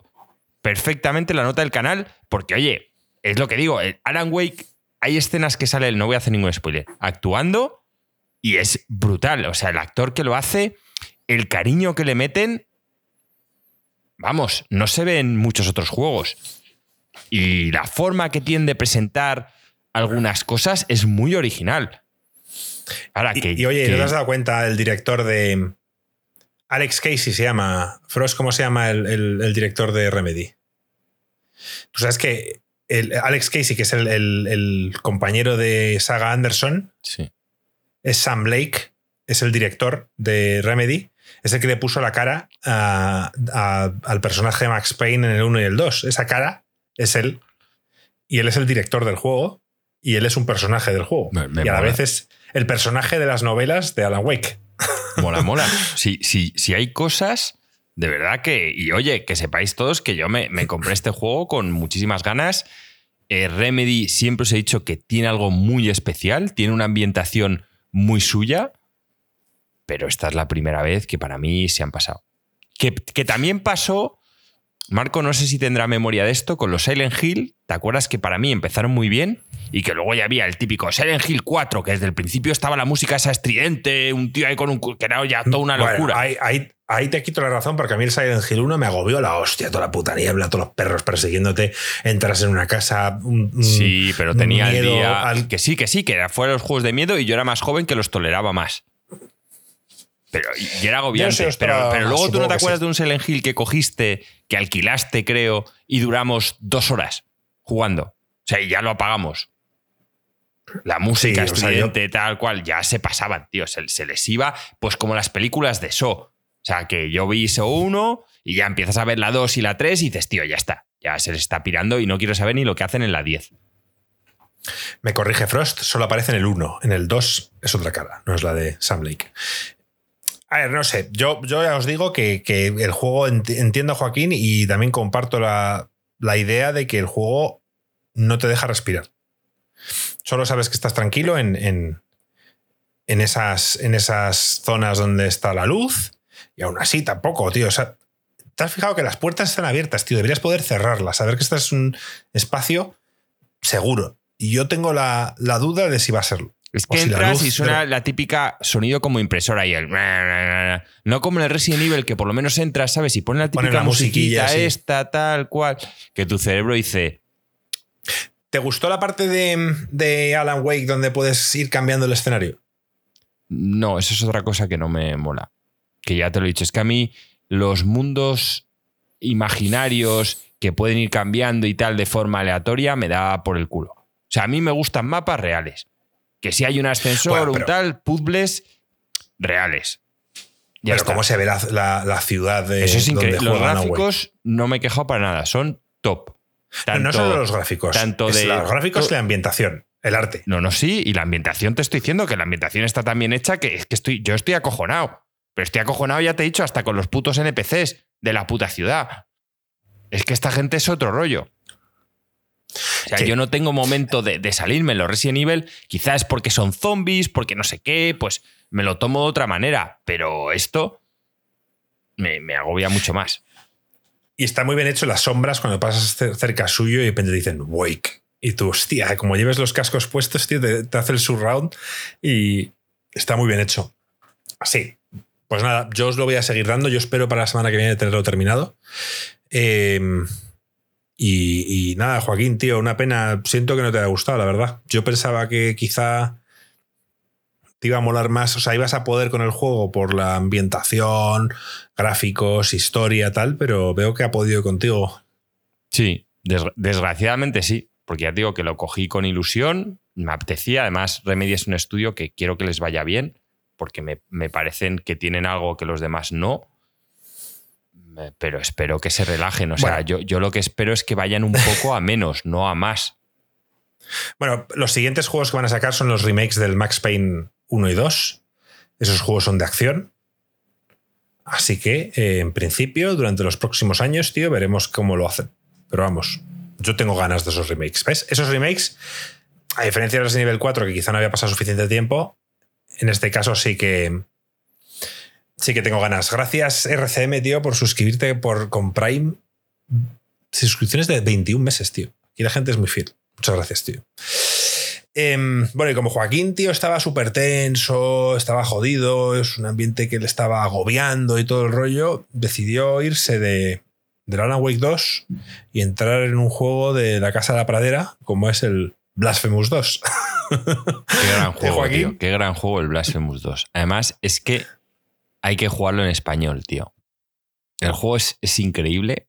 perfectamente la nota del canal porque, oye, es lo que digo, Alan Wake hay escenas que sale él, no voy a hacer ningún spoiler, actuando y es brutal. O sea, el actor que lo hace, el cariño que le meten, vamos, no se ve en muchos otros juegos. Y la forma que tiene de presentar algunas cosas es muy original. Ahora, que, y, oye, ¿no te has dado cuenta el director de. Alex Casey se llama. Frost, ¿cómo se llama el, el director de Remedy? Tú sabes que Alex Casey, que es el, compañero de Saga Anderson, es Sam Blake, es el director de Remedy, es el que le puso la cara al personaje de Max Payne en el 1 y el 2. Esa cara es él, y él es el director del juego, y él es un personaje del juego. y a la vez es el personaje de las novelas de Alan Wake. Mola, [LAUGHS] mola. Si, si hay cosas de verdad que, y oye, que sepáis todos que yo me, compré este juego con muchísimas ganas. Eh, Remedy siempre os he dicho que tiene algo muy especial, tiene una ambientación muy suya, pero esta es la primera vez que para mí se han pasado. Que, que también pasó, Marco, no sé si tendrá memoria de esto, con los Silent Hill, ¿te acuerdas que para mí empezaron muy bien? y que luego ya había el típico Silent Hill 4, que desde el principio estaba la música esa estridente, un tío ahí con un. que era ya toda una locura. ahí, te quito la razón, porque a mí el Silent Hill 1 me agobió la hostia, toda la puta niebla, todos los perros persiguiéndote, entras en una casa. sí, pero tenía el día. Que sí, que sí, que era fuera los juegos de miedo y yo era más joven que los toleraba más. Pero y era agobiante. pero, pero, luego tú no te acuerdas de un Silent Hill que cogiste, que alquilaste, creo, y duramos dos horas jugando. O sea, y ya lo apagamos. La música estridente, tal cual, ya se pasaban, tío. Se, les iba, pues como las películas de So. O sea, que yo vi So 1 y ya empiezas a ver la 2 y la 3 y dices, tío, ya está. Ya se les está pirando y no quiero saber ni lo que hacen en la 10. Me corrige Frost, solo aparece en el 1. En el 2 es otra cara, no es la de Sam Lake. A ver, no sé. Yo, yo ya os digo que, el juego entiendo a Joaquín y también comparto la, la idea de que el juego no te deja respirar. Solo sabes que estás tranquilo en, en, esas, en esas zonas donde está la luz. Y aún así tampoco, tío. O sea, te has fijado que las puertas están abiertas, tío. Deberías poder cerrarlas, saber que estás es un espacio seguro. Y yo tengo la, duda de si va a serlo. Es que O si la entras luz y suena la típica sonido como impresora y el. No como en el Resident Evil, que por lo menos entras, ¿sabes? Y pone la Pone típica la musiquilla, musiquita sí. esta, tal cual, que tu cerebro dice. ¿Te gustó la parte de, de Alan Wake donde puedes ir cambiando el escenario? No, eso es otra cosa que no me mola. Que ya te lo he dicho, es que a mí los mundos imaginarios que pueden ir cambiando y tal de forma aleatoria me da por el culo. O sea, a mí me gustan mapas reales. Que si hay un ascensor, Bueno, un pero- tal, puzzles reales. Ya Pero está. cómo se ve la, la- la ciudad de Eso es donde increíble. Los Alan Wake. gráficos no me he quejado para nada, son top. No, no Tanto- solo los gráficos. tanto de- los gráficos y la ambientación, el arte. No, no, sí. Y la ambientación, te estoy diciendo que la ambientación está tan bien hecha que es que estoy, yo estoy acojonado. Pero estoy acojonado, ya te he dicho, hasta con los putos NPCs de la puta ciudad. Es que esta gente es otro rollo. O sea, Sí. yo no tengo momento de, de salirme en los Resident Evil. Quizás porque son zombies, porque no sé qué, pues me lo tomo de otra manera. Pero esto me, me agobia mucho más. Y está muy bien hecho las sombras cuando pasas cer- cerca suyo y de repente dicen Wake. Y tú, hostia, como lleves los cascos puestos, tío, te, te hace el surround y está muy bien hecho. Así. Pues nada, yo os lo voy a seguir dando. Yo espero para la semana que viene tenerlo terminado. Eh, y, nada, Joaquín, tío, una pena. Siento que no te haya gustado, la verdad. Yo pensaba que quizá te iba a molar más. O sea, ibas a poder con el juego por la ambientación, gráficos, historia, tal, pero veo que ha podido contigo. Sí, desgra- desgraciadamente sí, porque ya te digo que lo cogí con ilusión, me apetecía, además Remedy es un estudio que quiero que les vaya bien, porque me, me parecen que tienen algo que los demás no, pero espero que se relajen, o sea, Bueno. yo, yo lo que espero es que vayan un poco a menos, no a más. Bueno, los siguientes juegos que van a sacar son los remakes del Max Payne 1 y 2. Esos juegos son de acción. Así que, eh, en principio, durante los próximos años, tío, veremos cómo lo hacen. Pero vamos, yo tengo ganas de esos remakes. ¿Ves? Esos remakes, a diferencia de los de nivel 4, que quizá no había pasado suficiente tiempo, en este caso sí que. Sí que tengo ganas. Gracias, RCM, tío, por suscribirte por, con Prime. Suscripciones de 21 meses, tío. Y la gente es muy fiel. Muchas gracias, tío. Em, bueno, y como Joaquín, tío, estaba súper tenso, estaba jodido, es un ambiente que le estaba agobiando y todo el rollo, decidió irse de, del Alan Wake 2 y entrar en un juego de la Casa de la Pradera, como es el Blasphemous 2. Qué gran [LAUGHS] juego, tío, qué gran juego el Blasphemous 2. Además, es que hay que jugarlo en español, tío. El juego es, es increíble.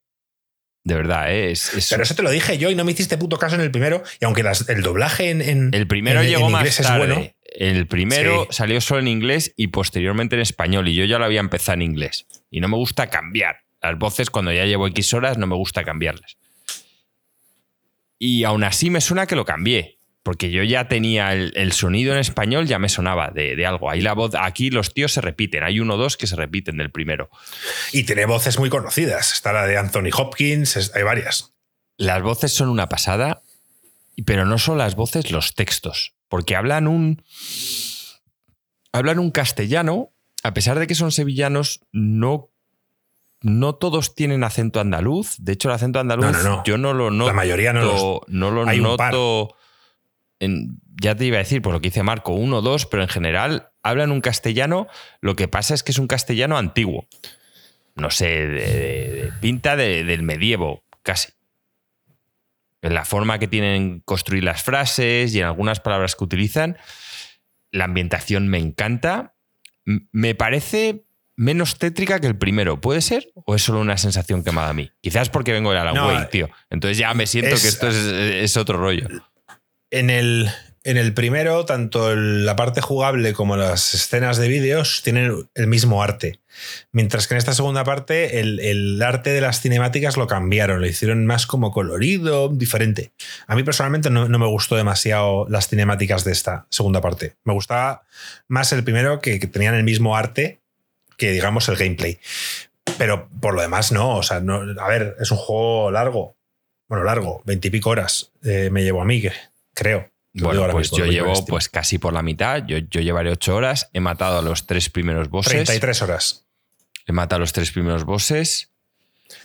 De verdad, ¿eh? es, es- Pero eso te lo dije yo y no me hiciste puto caso en el primero. Y aunque las- el doblaje en, en- El primero en- llegó en más tarde. bueno. El primero Sí. salió solo en inglés y posteriormente en español. Y yo ya lo había empezado en inglés. Y no me gusta cambiar. Las voces, cuando ya llevo X horas, no me gusta cambiarlas. Y aún así me suena que lo cambié. Porque yo ya tenía el, el sonido en español, ya me sonaba de, de algo. Ahí la voz, aquí los tíos se repiten. Hay uno o dos que se repiten del primero. Y tiene voces muy conocidas. Está la de Anthony Hopkins, hay varias. Las voces son una pasada, pero no son las voces, los textos. Porque hablan un. Hablan un castellano, a pesar de que son sevillanos, no. No todos tienen acento andaluz. De hecho, el acento andaluz No, no, no. yo no lo noto. La mayoría no los- no lo hay noto. En- ya te iba a decir, por lo que dice Marco, uno o dos, pero en general hablan un castellano. Lo que pasa es que es un castellano antiguo. No sé, de, de- de pinta de- del medievo, casi en la forma que tienen construir las frases y en algunas palabras que utilizan. La ambientación me encanta. M- Me parece menos tétrica que el primero. ¿Puede ser? ¿O es solo una sensación que me da a mí? Quizás porque vengo de Alan No, Wake, tío. Entonces ya me siento es- que esto es, es otro rollo. En el, en el primero, tanto la parte jugable como las escenas de vídeos tienen el mismo arte. Mientras que en esta segunda parte, el, el arte de las cinemáticas lo cambiaron, lo hicieron más como colorido, diferente. A mí personalmente no, no me gustó demasiado las cinemáticas de esta segunda parte. Me gustaba más el primero, que, tenían el mismo arte que, digamos, el gameplay. Pero por lo demás, no. O sea, a ver, es un juego largo. Bueno, largo, veintipico horas eh, me llevo a mí, que, creo. Bueno, pues mismo, yo llevo pues casi por la mitad. Yo, yo llevaré ocho horas. He matado a los tres primeros bosses. 33 horas. He matado a los tres primeros bosses.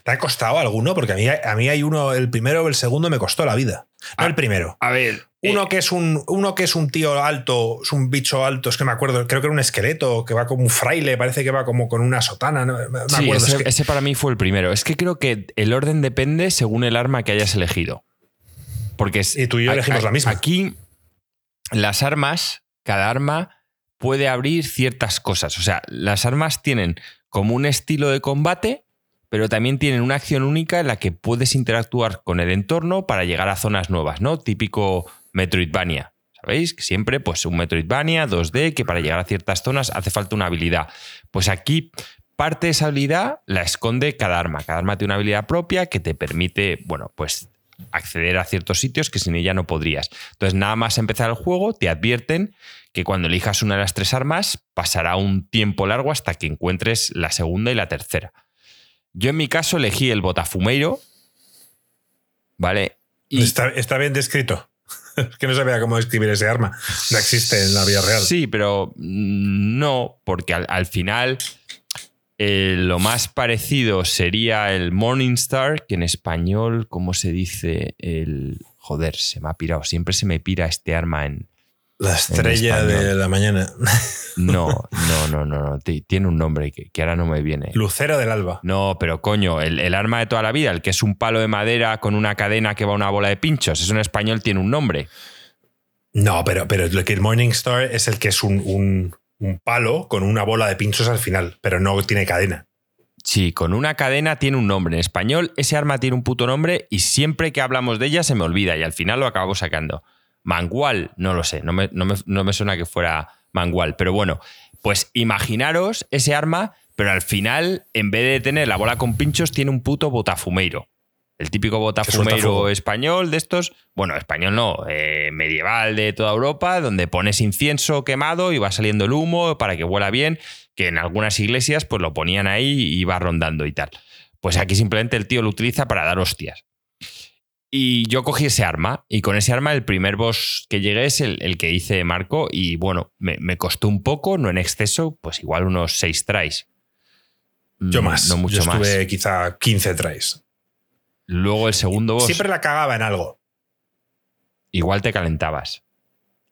¿Te ha costado alguno? Porque a mí, a mí hay uno, el primero o el segundo me costó la vida. No el primero. A ver. Uno, eh, que es un, uno que es un tío alto, es un bicho alto, es que me acuerdo, creo que era un esqueleto, que va como un fraile, parece que va como con una sotana, no me sí, acuerdo. ese, es que- ese para mí fue el primero. Es que creo que el orden depende según el arma que hayas elegido. Porque es, Y tú y yo elegimos la misma. Aquí, las armas, cada arma puede abrir ciertas cosas. O sea, las armas tienen como un estilo de combate, pero también tienen una acción única en la que puedes interactuar con el entorno para llegar a zonas nuevas, ¿no? Típico Metroidvania. ¿Sabéis? Que siempre, pues un Metroidvania 2D, que para llegar a ciertas zonas hace falta una habilidad. Pues aquí parte de esa habilidad la esconde cada arma. Cada arma tiene una habilidad propia que te permite, bueno, pues acceder a ciertos sitios que sin ella no podrías. Entonces, nada más empezar el juego, te advierten que cuando elijas una de las tres armas, pasará un tiempo largo hasta que encuentres la segunda y la tercera. Yo en mi caso elegí el Botafumeiro, ¿vale? Y está, está bien descrito. [LAUGHS] es que no sabía cómo describir ese arma. No existe en la vida real. Sí, pero no, porque al, al final eh, lo más parecido sería el Morningstar, que en español, ¿cómo se dice? El. Joder, se me ha pirado. Siempre se me pira este arma en. La estrella de la mañana. No, no, [LAUGHS] no, no. no. Ti- Tiene un nombre que, que ahora no me viene. Lucero del alba. No, pero coño, el, el arma de toda la vida, el que es un palo de madera con una cadena que va a una bola de pinchos, eso en español tiene un nombre. No, pero, pero lo que el Morningstar es el que es un, un- un palo con una bola de pinchos al final, pero no tiene cadena. Sí, con una cadena tiene un nombre. En español ese arma tiene un puto nombre y siempre que hablamos de ella se me olvida y al final lo acabo sacando. Mangual, no lo sé, no me, no me- no me suena que fuera mangual, pero bueno, pues imaginaros ese arma, pero al final en vez de tener la bola con pinchos tiene un puto botafumeiro. El típico fuego. español de estos, bueno, español no, eh, medieval de toda Europa, donde pones incienso quemado y va saliendo el humo para que huela bien, que en algunas iglesias pues lo ponían ahí y iba rondando y tal. Pues aquí simplemente el tío lo utiliza para dar hostias. Y yo cogí ese arma, y con ese arma el primer boss que llegué es el, el que hice Marco, y bueno, me, me costó un poco, no en exceso, pues igual unos seis tries. Yo Mm, más. No mucho Yo estuve más. quizá 15 tries. Luego el segundo boss, Siempre la cagaba en algo. igual te calentabas.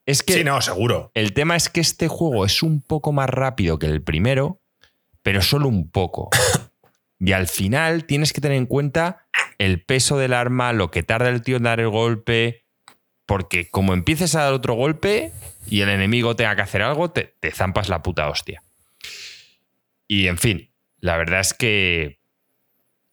Es que Sí, no, seguro. el tema es que este juego es un poco más rápido que el primero, pero solo un poco. Y al final tienes que tener en cuenta el peso del arma, lo que tarda el tío en dar el golpe, porque como empieces a dar otro golpe y el enemigo tenga que hacer algo, te, te zampas la puta hostia. Y en fin, la verdad es que...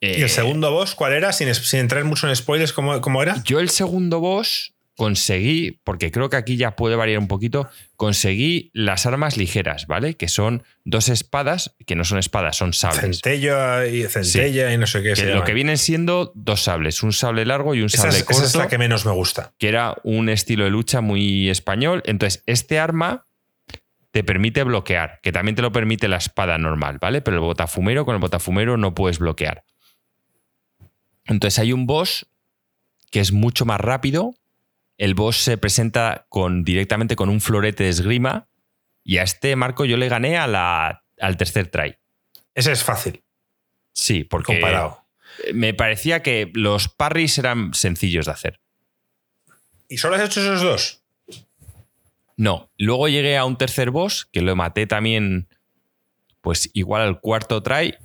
¿Y eh, el segundo boss cuál era? Sin, sin entrar mucho en spoilers, ¿cómo, cómo era? yo el segundo boss conseguí, porque creo que aquí ya puede variar un poquito, conseguí las armas ligeras, ¿vale? Que son dos espadas, que no son espadas, son sables. Centella y centella y no sé qué. Que se lo llama. que vienen siendo dos sables, un sable largo y un esa, sable es, esa corto, es la que menos me gusta. que era un estilo de lucha muy español. Entonces, este arma te permite bloquear, que también te lo permite la espada normal, ¿vale? Pero el botafumero, con el botafumero no puedes bloquear. Entonces hay un boss que es mucho más rápido. El boss se presenta con, directamente con un florete de esgrima. Y a este marco yo le gané a la, al tercer try. Ese es fácil, Sí, porque comparado. me parecía que los parries eran sencillos de hacer. ¿Y solo has hecho esos dos? No, luego llegué a un tercer boss que lo maté también, pues igual al cuarto try.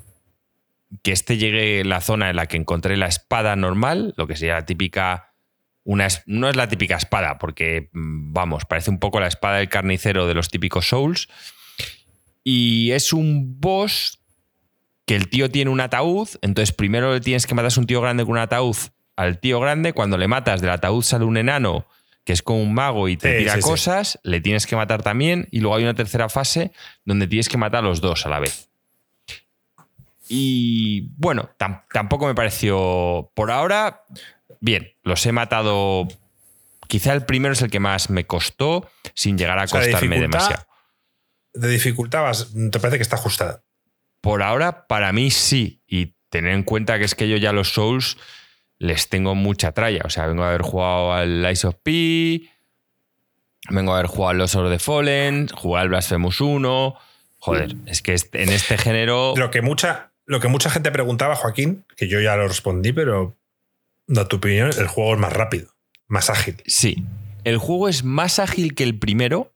Que este llegué a la zona en la que encontré la espada normal, lo que sería la típica. Una, no es la típica espada, porque, mm, vamos, parece un poco la espada del carnicero de los típicos Souls. Y es un boss que el tío tiene un ataúd, entonces primero le tienes que matar a un tío grande con un ataúd al tío grande, cuando le matas del ataúd sale un enano que es como un mago y te Sí, tira sí, sí. cosas, le tienes que matar también y luego hay una tercera fase donde tienes que matar a los dos a la vez. Y bueno, tam- tampoco me pareció por ahora bien, los he matado quizá el primero es el que más me costó sin llegar a sea, costarme demasiado. De dificultad, vas- te parece que está ajustada. Por ahora, para mí sí. Y tener en cuenta que es que yo ya los Souls les tengo mucha tralla. O sea, vengo a haber jugado al Ice of P, vengo a haber jugado al Los of the Fallen, jugar al Blasphemous 1. Joder, es que en este género. Lo que mucha, lo que mucha gente preguntaba, Joaquín, que yo ya lo respondí, pero da tu opinión, el juego es más rápido. más ágil. Sí. El juego es más ágil que el primero,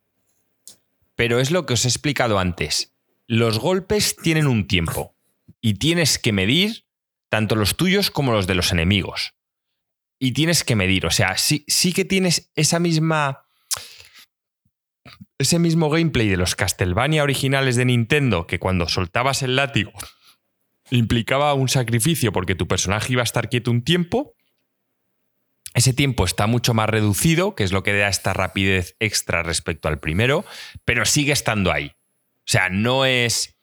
pero es lo que os he explicado antes. Los golpes tienen un tiempo y tienes que medir tanto los tuyos como los de los enemigos. Y tienes que medir, o sea, sí, sí que tienes esa misma ese mismo gameplay de los Castlevania originales de Nintendo, que cuando soltabas el látigo implicaba un sacrificio porque tu personaje iba a estar quieto un tiempo, ese tiempo está mucho más reducido, que es lo que da esta rapidez extra respecto al primero, pero sigue estando ahí. O sea, no es...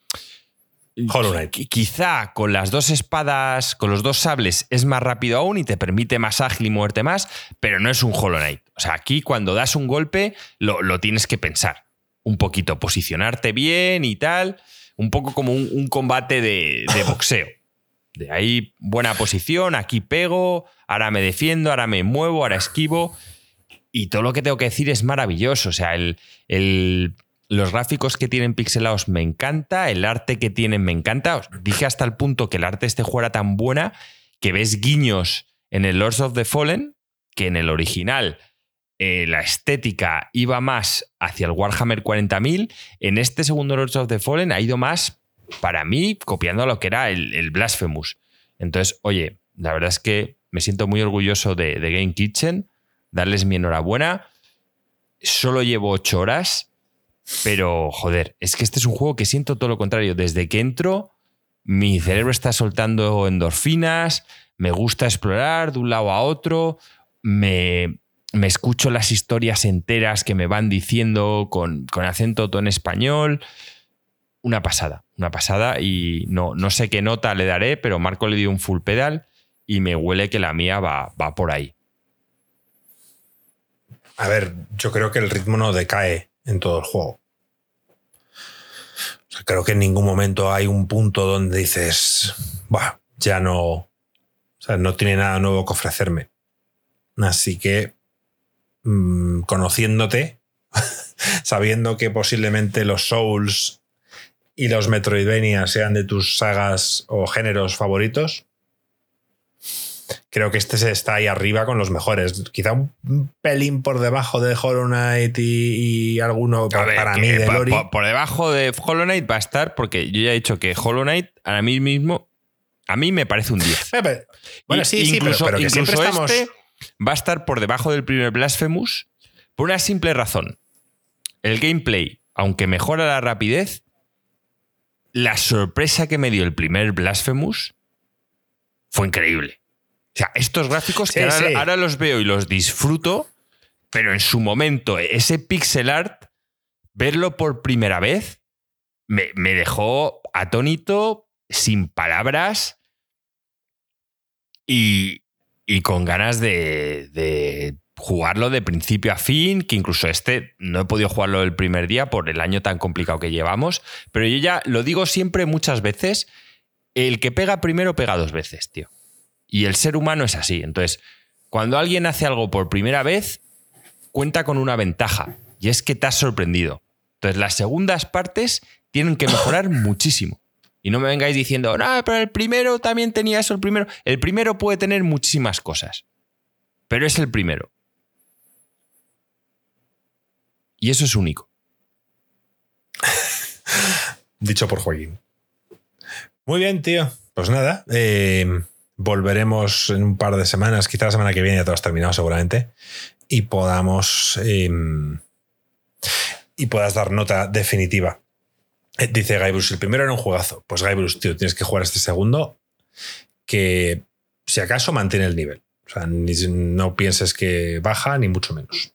Hollow Knight. Quizá con las dos espadas, con los dos sables, es más rápido aún y te permite más ágil y moverte más, pero no es un Hollow Knight. O sea, aquí cuando das un golpe lo, lo tienes que pensar un poquito, posicionarte bien y tal, un poco como un, combate de, de boxeo. De ahí buena posición, aquí pego, ahora me defiendo, ahora me muevo, ahora esquivo. Y todo lo que tengo que decir es maravilloso. O sea, el, el- los gráficos que tienen pixelados me encanta, el arte que tienen me encanta. Os dije hasta el punto que el arte de este juego era tan buena que ves guiños en el Lords of the Fallen que en el original eh, la estética iba más hacia el Warhammer 40.000. En este segundo Lords of the Fallen ha ido más, para mí, copiando lo que era el, el Blasphemous. Entonces, oye, la verdad es que me siento muy orgulloso de, de Game Kitchen, darles mi enhorabuena. Solo llevo ocho horas, pero joder, es que este es un juego que siento todo lo contrario. Desde que entro, mi cerebro está soltando endorfinas, me gusta explorar de un lado a otro, me, me escucho las historias enteras que me van diciendo con, con acento todo en español. Una pasada, una pasada. Y no, no sé qué nota le daré, pero Marco le dio un full pedal y me huele que la mía va, va por ahí. A ver, yo creo que el ritmo no decae en todo el juego. Creo que en ningún momento hay un punto donde dices, "Buah, ya no, o sea, no tiene nada nuevo que ofrecerme. Así que, mm, conociéndote, [LAUGHS] sabiendo que posiblemente los Souls y los Metroidvania sean de tus sagas o géneros favoritos, creo que este se está ahí arriba con los mejores. Quizá un pelín por debajo de Hollow Knight y, y alguno pa- ver, para mí de por, Lori. por- por debajo de Hollow Knight va a estar, porque yo ya he dicho que Hollow Knight a mí mismo, a mí me parece un 10. Eh, pero- bueno, Y- sí, sí, pero, incluso- pero que siempre incluso estamos. este va a estar por debajo del primer Blasphemous por una simple razón. El gameplay, aunque mejora la rapidez, la sorpresa que me dio el primer Blasphemous fue increíble. O sea, estos gráficos que Sí, ahora, sí. ahora los veo y los disfruto, pero en su momento, ese pixel art, verlo por primera vez, me, me dejó atónito, sin palabras y, y con ganas de, jugarlo de principio a fin, que incluso este no he podido jugarlo el primer día por el año tan complicado que llevamos, pero yo ya lo digo siempre muchas veces, el que pega primero pega dos veces, tío. Y el ser humano es así. Entonces, cuando alguien hace algo por primera vez, cuenta con una ventaja, y es que te has sorprendido. Entonces, las segundas partes tienen que mejorar muchísimo. Y no me vengáis diciendo, no, pero el primero también tenía eso, el primero. El primero puede tener muchísimas cosas, pero es el primero. Y eso es único. [LAUGHS] Dicho por Joaquín. Muy bien, tío. Pues nada, eh, volveremos en un par de semanas, quizá la semana que viene ya todo has terminado seguramente, y podamos... eh, y puedas dar nota definitiva. Eh, Dice Guybrush, el primero era un juegazo. Pues Guybrush, tío, tienes que jugar este segundo que si acaso mantiene el nivel. O sea, no pienses que baja, ni mucho menos.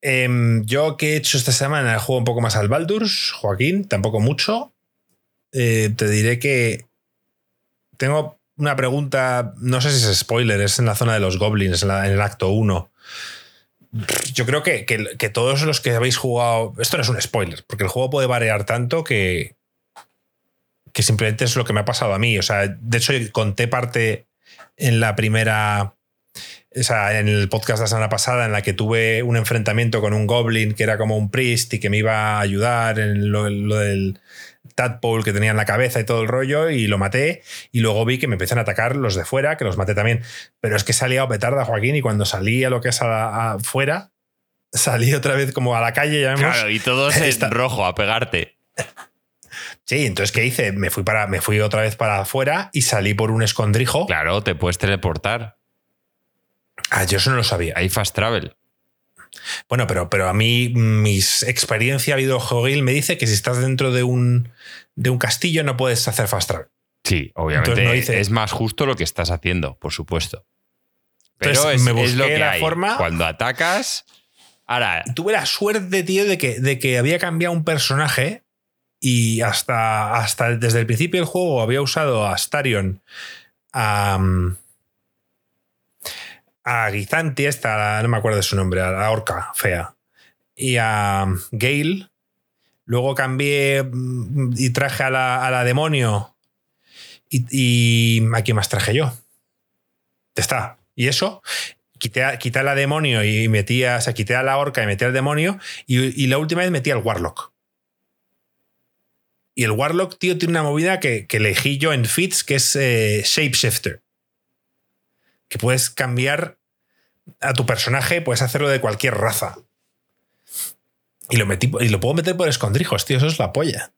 Em, yo que he hecho esta semana juego un poco más al Baldur's, Joaquín, tampoco mucho. Eh, te diré que tengo una pregunta, no sé si es spoiler, es en la zona de los goblins, en, en el acto 1. Yo creo que, que- todos los que habéis jugado, esto no es un spoiler, porque el juego puede variar tanto que, que simplemente es lo que me ha pasado a mí. O sea, de hecho conté parte en la primera o sea, en el podcast de la semana pasada en la que tuve un enfrentamiento con un goblin que era como un priest y que me iba a ayudar en lo del tadpole que tenía en la cabeza y todo el rollo y lo maté y luego vi que me empiezan a atacar los de fuera, que los maté también. Pero es que salía a petarda, Joaquín, y cuando salí a lo que es afuera, salí otra vez como a la calle, ya Claro, y todos en [LAUGHS] rojo a pegarte. Sí, entonces ¿qué hice? Me fui, para, me fui otra vez para afuera y salí por un escondrijo. Claro, te puedes teleportar. Ah, yo eso no lo sabía. Hay fast travel. Bueno, pero, pero a mí, mis experiencia videojueguil me dice que si estás dentro de un, de un castillo no puedes hacer fast travel. Sí, obviamente es más justo lo que estás haciendo, por supuesto. Pero es, me lo que la forma. Cuando atacas. Ahora. Tuve la suerte, tío, de que, de que había cambiado un personaje y hasta, hasta desde el principio del juego había usado a Starion, a, a Guizanti, esta, no me acuerdo de su nombre, a la orca fea, y a Gale. Luego cambié mm, y traje a la, demonio. Y, y, a quién más traje yo. Está. Y eso, quité a, a la demonio y metía, o sea, quité a la orca y metí al demonio. Y, y la última vez metí al Warlock. Y el Warlock, tío, tiene una movida que, elegí yo en Fits, que es eh, Shapeshifter. Que puedes cambiar a tu personaje, puedes hacerlo de cualquier raza. Y lo, metí, y lo puedo meter por escondrijos, tío, eso es la polla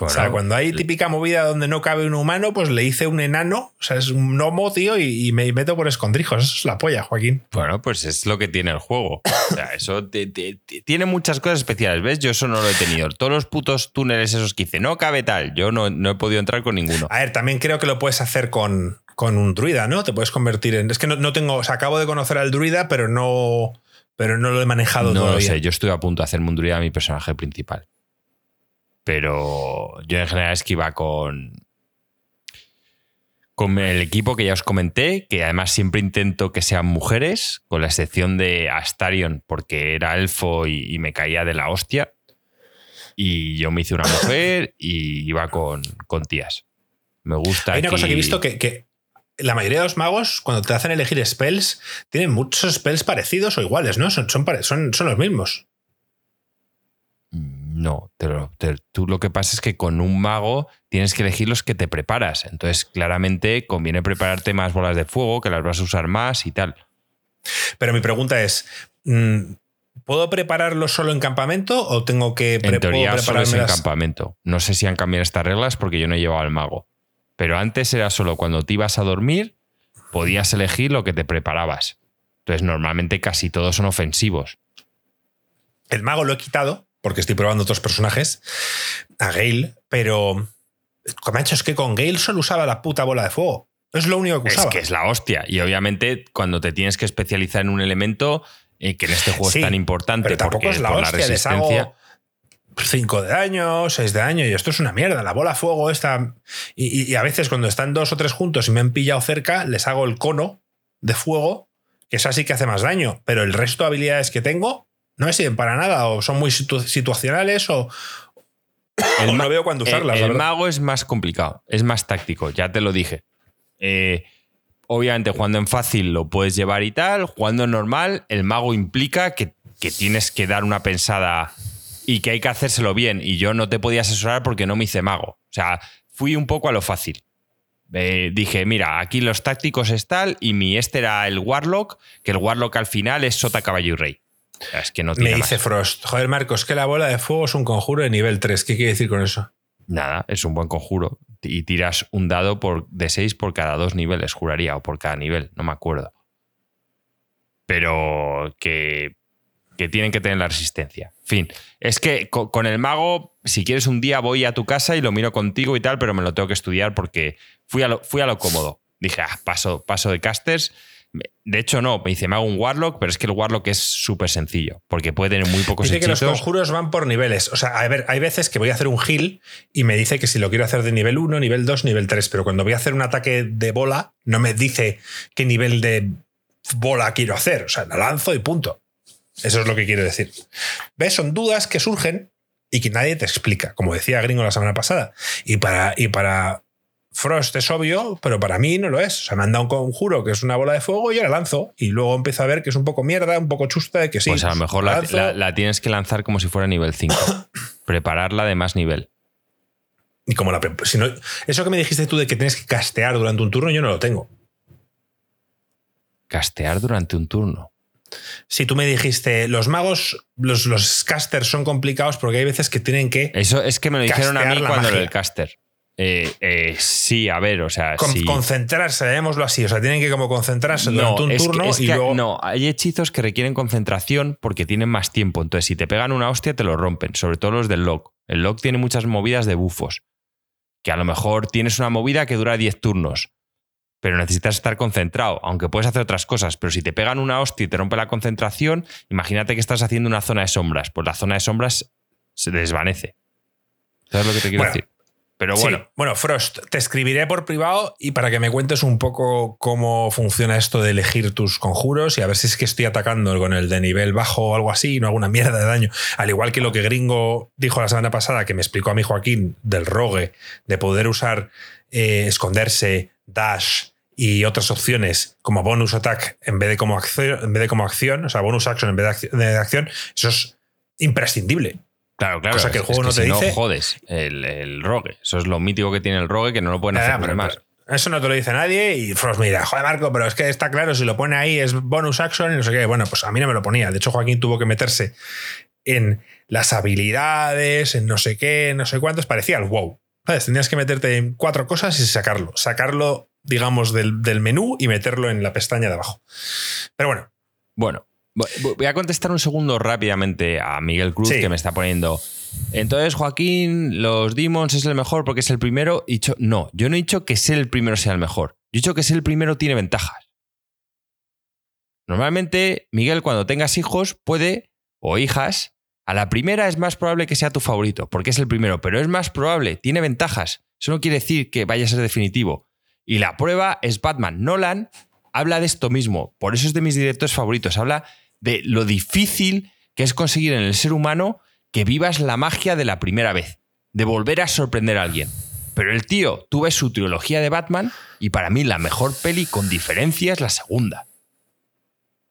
o sea, cuando hay típica movida donde no cabe un humano, pues le hice un enano, o sea, es un gnomo, tío, y, me meto por escondrijos. Eso es la polla, Joaquín. Bueno, pues es lo que tiene el juego. O sea, [COUGHS] eso tiene muchas cosas especiales, ¿ves? Yo eso no lo he tenido. Todos los putos túneles esos que hice, no cabe tal, yo no, no he podido entrar con ninguno. A ver, también creo que lo puedes hacer con, con un druida, ¿no? Te puedes convertir en... Es que no, tengo, o sea, acabo de conocer al druida, pero no, pero no lo he manejado no lo sé, yo estoy a punto de hacerme un druida a mi personaje principal pero yo en general es que iba con, con el equipo que ya os comenté, que además siempre intento que sean mujeres, con la excepción de Astarion, porque era elfo y, me caía de la hostia. Y yo me hice una [LAUGHS] mujer y iba con, con tías. Me gusta. Hay una cosa que he visto que, la mayoría de los magos, cuando te hacen elegir spells, tienen muchos spells parecidos o iguales, ¿no? Son, son, son, son los mismos. No, tú lo que pasa es que con un mago tienes que elegir los que te preparas. Entonces, claramente conviene prepararte más bolas de fuego, que las vas a usar más y tal. Pero mi pregunta es: mm, ¿puedo prepararlo solo en campamento o tengo que en teoría, solo en campamento. No sé si han cambiado estas reglas porque yo no he llevado al mago. Pero antes era solo cuando te ibas a dormir, podías elegir lo que te preparabas. Entonces, normalmente casi todos son ofensivos. El mago lo he quitado porque estoy probando otros personajes, a Gale, pero Comancho, es que con Gale solo usaba la puta bola de fuego. Es lo único que usaba. Es que es la hostia. Y obviamente, cuando te tienes que especializar en un elemento, eh, que en este juego es tan importante, pero tampoco es la por hostia, la resistencia. 5 de daño, 6 de daño, y esto es una mierda. La bola de fuego está. Y, y, a veces, cuando están dos o tres juntos y me han pillado cerca, les hago el cono de fuego, que es así que hace más daño. Pero el resto de habilidades que tengo no me sirven para nada, o son muy situacionales, [COUGHS] o, no veo cuándo usarlas. El, mago es más complicado, es más táctico, ya te lo dije. Eh, obviamente, jugando en fácil lo puedes llevar y tal, jugando en normal, el mago implica que, tienes que dar una pensada y que hay que hacérselo bien. Y yo no te podía asesorar porque no me hice mago. O sea, fui un poco a lo fácil. Eh, dije, mira, aquí los tácticos es tal, y mi este era el Warlock, que el Warlock al final es Sota, Caballo y Rey. Es que no Me dice Frost, joder Marcos, que la bola de fuego es un conjuro de nivel 3. ¿Qué quiere decir con eso? Nada, es un buen conjuro. Y tiras un dado por, de 6 por cada dos niveles, juraría, o por cada nivel, no me acuerdo. Pero que, que tienen que tener la resistencia. fin, es que con, el mago, si quieres un día voy a tu casa y lo miro contigo y tal, pero me lo tengo que estudiar porque fui a lo, fui a lo cómodo. Dije, ah, paso, paso de casters de hecho, no, me dice, me hago un Warlock, pero es que el Warlock es súper sencillo, porque puede tener muy pocos Dice que los conjuros van por niveles. O sea, a ver, hay veces que voy a hacer un heal y me dice que si lo quiero hacer de nivel 1, nivel 2, nivel 3, pero cuando voy a hacer un ataque de bola, no me dice qué nivel de bola quiero hacer. O sea, la lanzo y punto. Eso es lo que quiero decir. ¿Ves? Son dudas que surgen y que nadie te explica, como decía Gringo la semana pasada. Y para, y para Frost es obvio, pero para mí no lo es. O sea, me han dado un conjuro que es una bola de fuego y yo la lanzo. Y luego empiezo a ver que es un poco mierda, un poco chusta de que sí. Pues a lo mejor la, tienes que lanzar como si fuera nivel 5. [COUGHS] prepararla de más nivel. Y como la. Si no, eso que me dijiste tú de que tienes que castear durante un turno, yo no lo tengo. Castear durante un turno. Si tú me dijiste, los magos, los, los casters son complicados porque hay veces que tienen que. Eso es que me lo dijeron a mí cuando era el caster. Eh, eh, sí, a ver, o sea, con- sí. concentrarse, llamémoslo así. O sea, tienen que como concentrarse No, durante un es que- turno es y que luego. no, hay hechizos que requieren concentración porque tienen más tiempo. Entonces, si te pegan una hostia, te lo rompen. Sobre todo los del lock. El lock tiene muchas movidas de bufos. Que a lo mejor tienes una movida que dura 10 turnos. Pero necesitas estar concentrado, aunque puedes hacer otras cosas. Pero si te pegan una hostia y te rompe la concentración, imagínate que estás haciendo una zona de sombras. Pues la zona de sombras se desvanece. ¿Sabes lo que te quiero Bueno, decir? Pero Sí, bueno, bueno, Frost, te escribiré por privado y para que me cuentes un poco cómo funciona esto de elegir tus conjuros y a ver si es que estoy atacando con el de nivel bajo o algo así y no hago una mierda de daño. Al igual que lo que Gringo dijo la semana pasada, que me explicó a mi Joaquín del rogue, de poder usar eh, esconderse, dash y otras opciones como bonus attack en vez de como acción, en vez de como acción, o sea, bonus action en vez de acci- de acción, eso es imprescindible. Claro, claro. Cosa que el juego es no te si dice. No jodes el, el rogue. Eso es lo mítico que tiene el rogue que no lo pueden hacer pero- pero Eso no te lo dice nadie y Frost me dirá, joder Marco, pero es que está claro, si lo pone ahí es bonus action y no sé qué. Bueno, pues a mí no me lo ponía. De hecho, Joaquín tuvo que meterse en las habilidades, en no sé qué, no sé cuántos. Parecía el wow. ¿Sabes? Tenías que meterte en cuatro cosas y sacarlo. Sacarlo, digamos, del, del menú y meterlo en la pestaña de abajo. Pero bueno, Bueno, vo- voy a contestar un segundo rápidamente a Miguel Cruz Sí. que me está poniendo. Entonces, Joaquín, los Demons es el mejor porque es el primero. Y dicho, no, yo no he dicho que ser el primero sea el mejor. Yo he dicho que ser el primero tiene ventajas. Normalmente, Miguel, cuando tengas hijos, puede, o hijas, a la primera es más probable que sea tu favorito, porque es el primero, pero es más probable, tiene ventajas. Eso no quiere decir que vaya a ser definitivo. Y la prueba es Batman. Nolan habla de esto mismo, por eso es de mis directores favoritos. Habla de lo difícil que es conseguir en el ser humano que vivas la magia de la primera vez, de volver a sorprender a alguien. Pero el tío, tú ves su trilogía de Batman y para mí la mejor peli con diferencia es la segunda.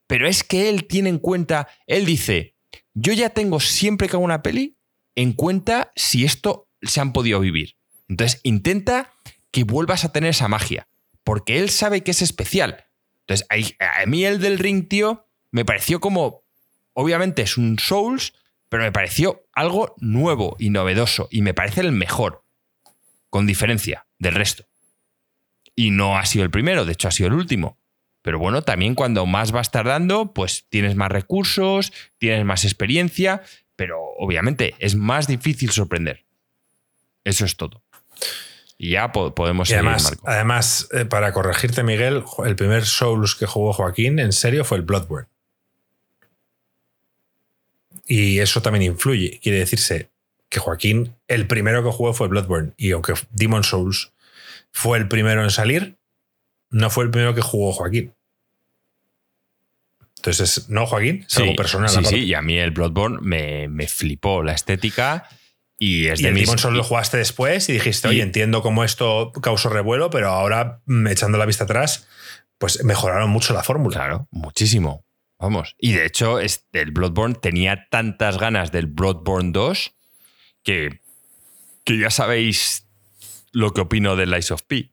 Pero es que él tiene en cuenta, él dice, yo ya tengo siempre que hago una peli en cuenta si esto se han podido vivir. Entonces intenta que vuelvas a tener esa magia, porque él sabe que es especial. Entonces a mí el del ring, tío, me pareció como, obviamente es un Souls, pero me pareció algo nuevo y novedoso y me parece el mejor, con diferencia del resto. Y no ha sido el primero, de hecho ha sido el último. Pero bueno, también cuando más vas tardando, pues tienes más recursos, tienes más experiencia, pero obviamente es más difícil sorprender. Eso es todo. Y ya po- podemos y seguir, además, Marco. además eh, para corregirte, Miguel, el primer Souls que jugó Joaquín en serio fue el Bloodborne. Y eso también influye. Quiere decirse que Joaquín, el primero que jugó fue Bloodborne. Y aunque Demon Souls fue el primero en salir, no fue el primero que jugó Joaquín. Entonces, no, Joaquín, es algo personal. Sí, sí, y a mí el Bloodborne me, me flipó la estética y es Y de el mis... Demon Souls lo jugaste después y dijiste, y- oye, entiendo cómo esto causó revuelo, pero ahora, mm, echando la vista atrás, pues mejoraron mucho la fórmula. Claro, muchísimo. Vamos. Y de hecho, el Bloodborne tenía tantas ganas del Bloodborne 2 que, que ya sabéis lo que opino del Lies of P.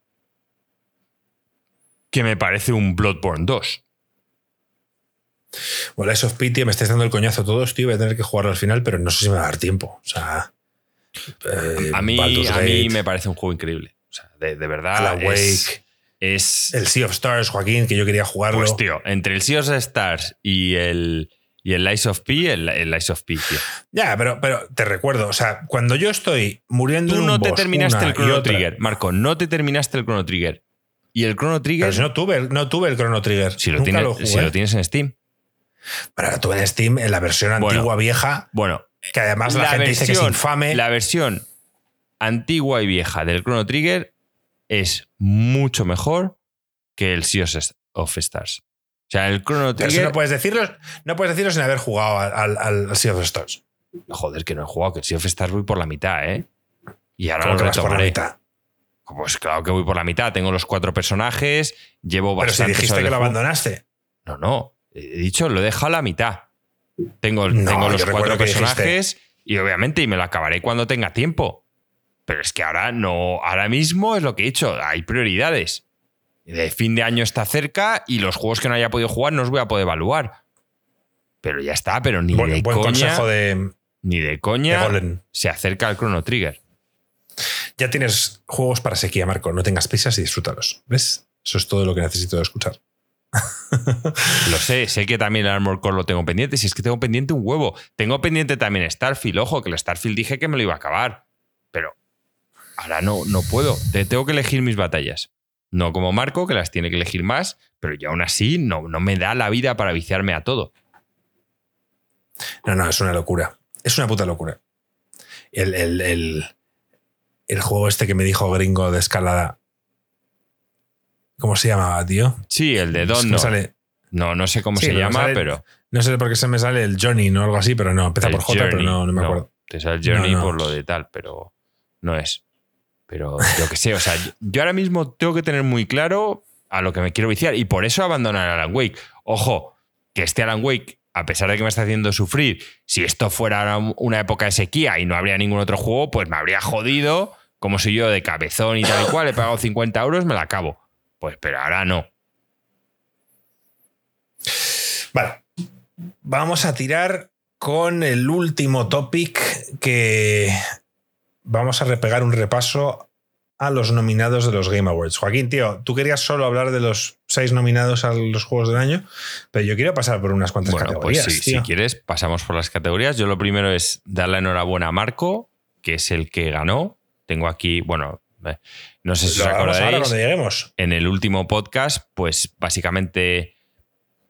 Que me parece un Bloodborne 2. Bueno, Lies of P, tío, me estáis dando el coñazo todos, tío. Voy a tener que jugarlo al final, pero no sé si me va a dar tiempo. O sea. eh, A mí, a mí me parece un juego increíble. O sea, de, de verdad. Es- Wake, es el Sea of Stars, Joaquín, que yo quería jugarlo. Pues tío, entre el Sea of Stars y el, y el Lies of P, el, el Lies of P, tío. ya, pero, pero te recuerdo, o sea, cuando yo estoy muriendo Tú en un no te boss terminaste el Chrono Trigger, Marco, no te terminaste el Chrono Trigger. Y el Chrono Trigger, Pero si no tuve, el- no tuve el Chrono Trigger. si, lo Nunca tienes, lo jugué. si lo tienes en Steam. Pero tuve en Steam, en la versión Bueno. antigua vieja, Bueno, que además la, gente dice que es infame. la versión antigua y vieja del Chrono Trigger es mucho mejor que el Sea of Stars. O sea, el Chrono Pero eso Trigger. no puedes decirlo, no puedes decirlo sin haber jugado al, al, al Sea of Stars. Joder, que no he jugado, que el Sea of Stars voy por la mitad, ¿eh? Y ahora lo retomaré. Pues claro que voy por la mitad. Tengo los cuatro personajes, llevo Pero si bastante. dijiste que lo abandonaste. No, no. He dicho, lo he dejado a la mitad. Tengo, No, tengo yo los cuatro personajes Y obviamente, y me lo acabaré cuando tenga tiempo. Pero es que ahora no, ahora mismo es lo que he dicho, hay prioridades. De fin de año está cerca y los juegos que no haya podido jugar no os voy a poder evaluar. Pero ya está, pero ni de buen coña, consejo de, ni de coña de se acerca al Chrono Trigger. Ya tienes juegos para sequía, Marco. No tengas prisas y disfrútalos. ¿Ves? Eso es todo lo que necesito escuchar. [LAUGHS] Lo sé, sé que también el Armor Core lo tengo pendiente. Si es que tengo pendiente un huevo. Tengo pendiente también Starfield. Ojo, que el Starfield dije que me lo iba a acabar. Pero ahora no, no puedo. Te- tengo que elegir mis batallas. No como Marco, que las tiene que elegir más, pero yo aún así no, no me da la vida para viciarme a todo. No, no, es una locura. Es una puta locura. El, el- el- el juego este que me dijo gringo de escalada. ¿Cómo se llamaba, tío? Sí, el de Don no. sale- No, no sé cómo Sí, se llama, sale- pero. no sé por qué se me sale el Johnny, ¿no? Algo así, pero no, empieza el por J, pero no, no me acuerdo. Te sale no. por lo de tal, pero no es. Pero yo que sé, o sea, yo- ahora mismo tengo que tener muy claro a lo que me quiero viciar y por eso abandonar Alan Wake. Ojo, que este Alan Wake, a pesar de que me está haciendo sufrir, si esto fuera una época de sequía y no habría ningún otro juego, pues me habría jodido, como soy yo de cabezón y tal y cual, he pagado 50 euros, me la acabo. Pues, pero ahora no. Vale. Vamos a tirar con el último topic que vamos a repegar un repaso a los nominados de los Game Awards. Joaquín, tío, tú querías solo hablar de los seis nominados a los Juegos del Año, pero yo quiero pasar por unas cuantas Bueno, categorías. pues sí, si quieres, pasamos por las categorías. Yo lo primero es dar la enhorabuena a Marco, que es el que ganó. Tengo aquí, bueno, no sé si Lo os acordáis, lleguemos. en el último podcast, pues básicamente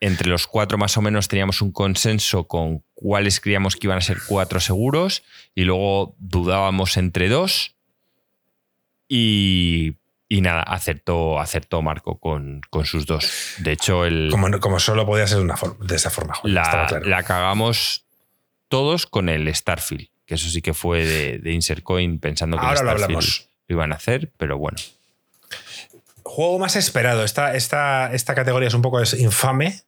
entre los cuatro más o menos teníamos un consenso con cuáles creíamos que iban a ser cuatro seguros y luego dudábamos entre dos y, y nada, acertó, acertó Marco con, con sus dos. De hecho, el, Como, como solo podía ser de, una forma, de esa forma. la, claro. la cagamos todos con el Starfield, que eso sí que fue de, de Insert Coin pensando que Ahora el lo Starfield hablamos. Lo iban a hacer, pero bueno. Juego más esperado. Esta, esta, esta categoría es un poco es infame,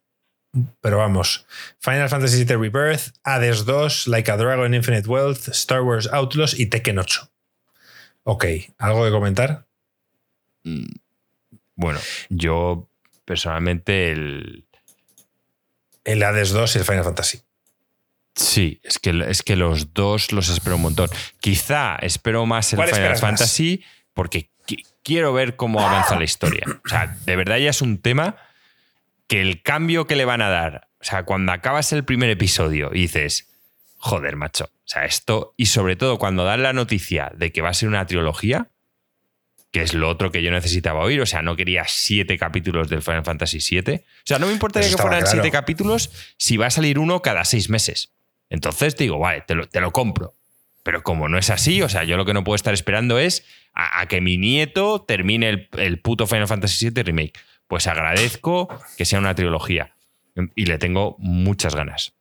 pero vamos. Final Fantasy VII Rebirth, Hades 2, Like a Dragon Infinite Wealth, Star Wars Outlaws y Tekken 8. Ok, ¿algo que comentar? Mm, Bueno, yo personalmente el... El Hades 2 y el Final Fantasy. Sí, es que, es que los dos los espero un montón. Quizá espero más el ¿Cuál Final más? Fantasy porque qui- quiero ver cómo avanza la historia. O sea, de verdad ya es un tema que el cambio que le van a dar, o sea, cuando acabas el primer episodio y dices, joder, macho, o sea, esto, y sobre todo cuando dan la noticia de que va a ser una trilogía, que es lo otro que yo necesitaba oír, o sea, no quería siete capítulos del Final Fantasy VII, o sea, no me importaría que fueran claro. siete capítulos si va a salir uno cada seis meses. Entonces digo, vale, te lo, te lo compro. Pero como no es así, o sea, yo lo que no puedo estar esperando es a, a que mi nieto termine el, el puto Final Fantasy VII Remake. Pues agradezco que sea una trilogía. Y le tengo muchas ganas.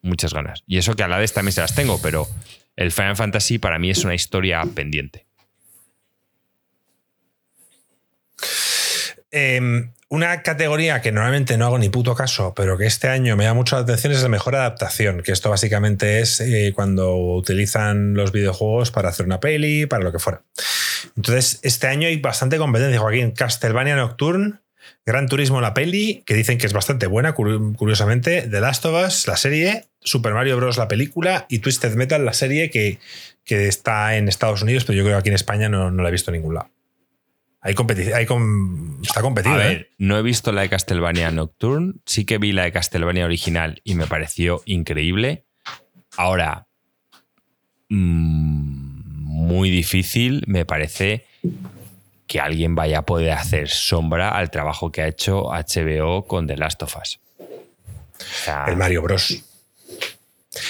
Muchas ganas. Y eso que a la vez también se las tengo, pero el Final Fantasy para mí es una historia pendiente. Eh, una categoría que normalmente no hago ni puto caso, pero que este año me da mucho la atención es la mejor adaptación, que esto básicamente es eh, cuando utilizan los videojuegos para hacer una peli, para lo que fuera. Entonces, este año hay bastante competencia, Joaquín. Castlevania Nocturne, Gran Turismo la peli, que dicen que es bastante buena, curi- curiosamente, The Last of Us, la serie, Super Mario Bros. la película y Twisted Metal, la serie que, que está en Estados Unidos, pero yo creo que aquí en España no, no la he visto en ningún lado. Hay competición, hay com- está competido, A ¿eh? no he visto la de Castlevania Nocturne, sí que vi la de Castlevania original y me pareció increíble. Ahora, mm, muy difícil me parece que alguien vaya a poder hacer sombra al trabajo que ha hecho HBO con The Last of Us. O sea, el Mario Bros.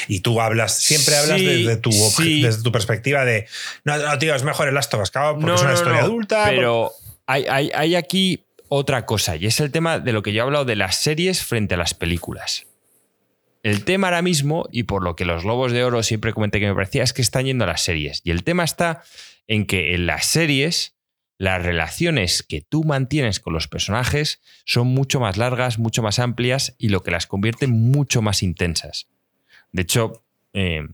Y tú hablas, siempre hablas Sí, desde, tu, sí. desde tu perspectiva de no, no, tío, es mejor el Last of Us, claro, porque es una historia adulta. Pero hay, hay- hay aquí otra cosa, y es el tema de lo que yo he hablado de las series frente a las películas. El tema ahora mismo, y por lo que los Lobos de Oro siempre comenté que me parecía, es que están yendo a las series. Y el tema está en que en las series las relaciones que tú mantienes con los personajes son mucho más largas, mucho más amplias y lo que las convierte mucho más intensas. De hecho, eh,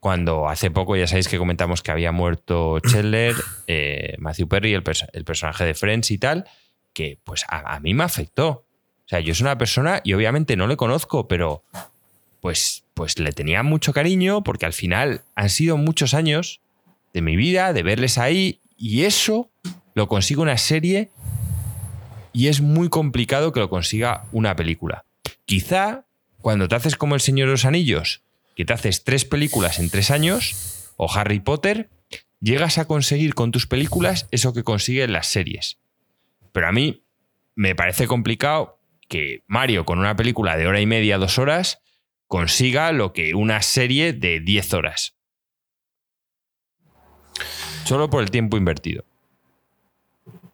cuando hace poco ya sabéis que comentamos que había muerto Chandler, eh, Matthew Perry, el, el personaje de Friends y tal, que pues a, a mí me afectó. O sea, yo soy una persona y obviamente no le conozco, pero pues, pues le tenía mucho cariño porque al final han sido muchos años de mi vida, de verles ahí, y eso lo consigue una serie y es muy complicado que lo consiga una película. Quizá cuando te haces como El Señor de los Anillos, que te haces tres películas en tres años, o Harry Potter, llegas a conseguir con tus películas eso que consiguen las series. Pero a mí me parece complicado que Mario con una película de hora y media, dos horas, consiga lo que una serie de 10 horas. Solo por el tiempo invertido.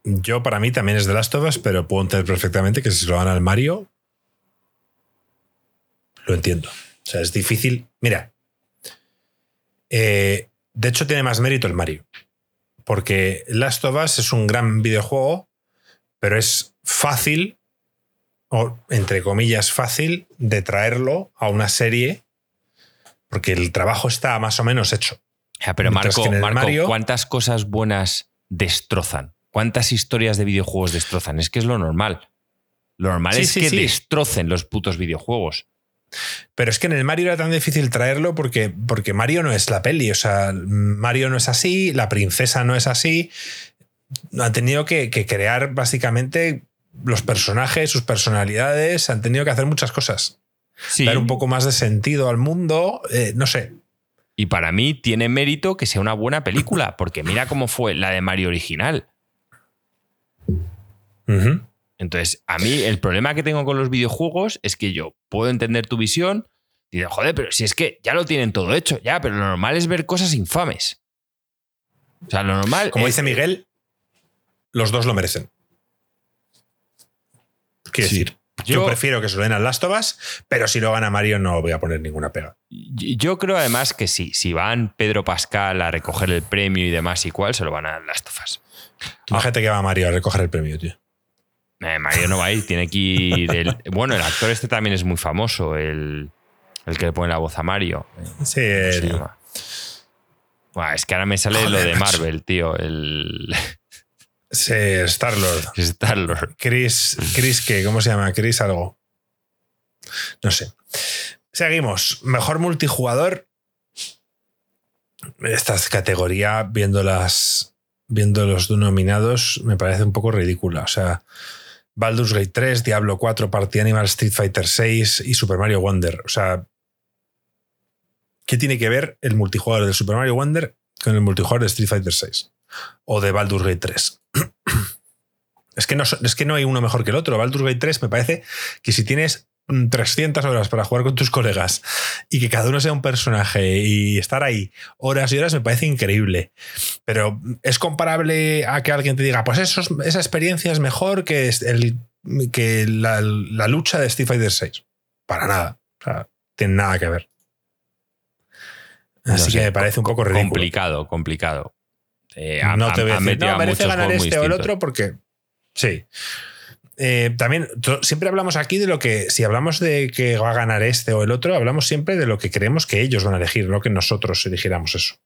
Yo, para mí, también es de Last of Us, pero puedo entender perfectamente que si se lo dan al Mario, lo entiendo. O sea, es difícil. Mira, eh, de hecho, tiene más mérito el Mario. Porque Last of Us es un gran videojuego, pero es fácil, o entre comillas, fácil, de traerlo a una serie, porque el trabajo está más o menos hecho. Ya, pero Mientras Marco, Marco, Mario- ¿cuántas cosas buenas destrozan? ¿Cuántas historias de videojuegos destrozan? Es que es lo normal. Lo normal Sí, es sí, que sí. destrocen los putos videojuegos. Pero es que en el Mario era tan difícil traerlo porque, porque Mario no es la peli. O sea, Mario no es así, la princesa no es así. Han tenido que, que crear básicamente los personajes, sus personalidades. Han tenido que hacer muchas cosas. Sí. Dar un poco más de sentido al mundo. eh, no sé. Y para mí tiene mérito que sea una buena película, porque mira cómo fue la de Mario original. Ujú. Entonces, a mí el problema que tengo con los videojuegos es que yo puedo entender tu visión y digo, joder, pero si es que ya lo tienen todo hecho, ya, pero lo normal es ver cosas infames. O sea, lo normal. Como es- dice Miguel, los dos lo merecen. Quiero Sí. decir, yo, Yo- prefiero que se lo den a Last of Us, pero si lo gana Mario no voy a poner ninguna pega. Yo creo además que sí, si van Pedro Pascal a recoger el premio y demás y cual, se lo van a dar las tofas. Imagínate que va Mario a recoger el premio, tío. Eh, Mario no va a ir, tiene que ir. el- bueno, el actor este también es muy famoso, el, el que le pone la voz a Mario. Eh, ¿Cómo Sí, el-? Buah, es que ahora me sale lo de. Marvel, tío. El sí, Star-Lord. Star-Lord. Chris, Chris, ¿qué? ¿Cómo se llama? Chris algo. No sé. Seguimos. Mejor multijugador. Esta categoría, viendo las. Viendo los nominados, me parece un poco ridícula. O sea, Baldur's Gate 3, Diablo 4, Party Animal, Street Fighter 6 y Super Mario Wonder. O sea, ¿qué tiene que ver el multijugador de Super Mario Wonder con el multijugador de Street Fighter 6? O de Baldur's Gate 3. [CLEARS THROAT] Es que, no, es que no hay uno mejor que el otro. Baldur's Gate 3 me parece que si tienes 300 horas para jugar con tus colegas y que cada uno sea un personaje y estar ahí horas y horas me parece increíble. Pero es comparable a que alguien te diga, pues eso esa experiencia es mejor que, el, que la, la lucha de Street Fighter 6. Para nada. O sea, tiene nada que ver. Así que me parece un poco ridículo. Complicado, complicado. Eh, no te voy a ha decir, no, a merece ganar este o el otro porque. Sí. Eh, también siempre hablamos aquí de lo que, si hablamos de que va a ganar este o el otro, hablamos siempre de lo que creemos que ellos van a elegir, no que nosotros eligiéramos eso.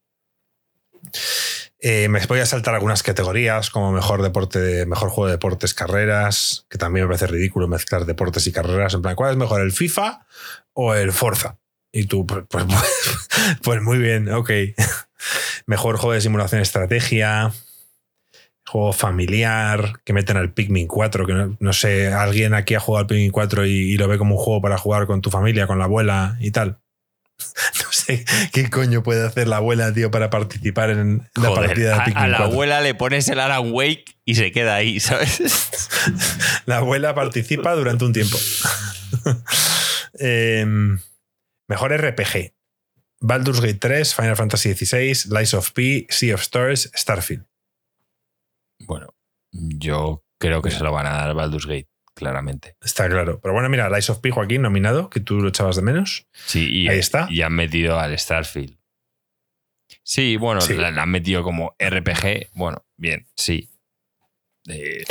Eh, me voy a saltar algunas categorías como mejor deporte, mejor juego de deportes, carreras, que también me parece ridículo mezclar deportes y carreras. En plan, ¿cuál es mejor, el FIFA o el Forza? Y tú, pues, pues, [LAUGHS] pues muy bien, ok. [LAUGHS] Mejor juego de simulación estrategia. Juego familiar, que meten al Pikmin 4, que no, no sé, alguien aquí ha jugado al Pikmin 4 y, y lo ve como un juego para jugar con tu familia, con la abuela y tal. [LAUGHS] No sé qué coño puede hacer la abuela, tío, para participar en la partida de a, Pikmin a la 4. abuela le pones el Alan Wake y se queda ahí, [LAUGHS] ¿sabes? La abuela participa durante un tiempo. [LAUGHS] Em, mejor RPG. Baldur's Gate 3, Final Fantasy XVI, Lies of P, Sea of Stars, Starfield. Yo creo que se lo van a dar Baldur's Gate, claramente. Está claro. Pero bueno, mira, Lies of P, Joaquín, nominado, que tú lo echabas de menos. Sí, y, Ahí está. y han metido al Starfield. Sí, bueno, Sí. La, la han metido como RPG. Bueno, bien, sí. Eh,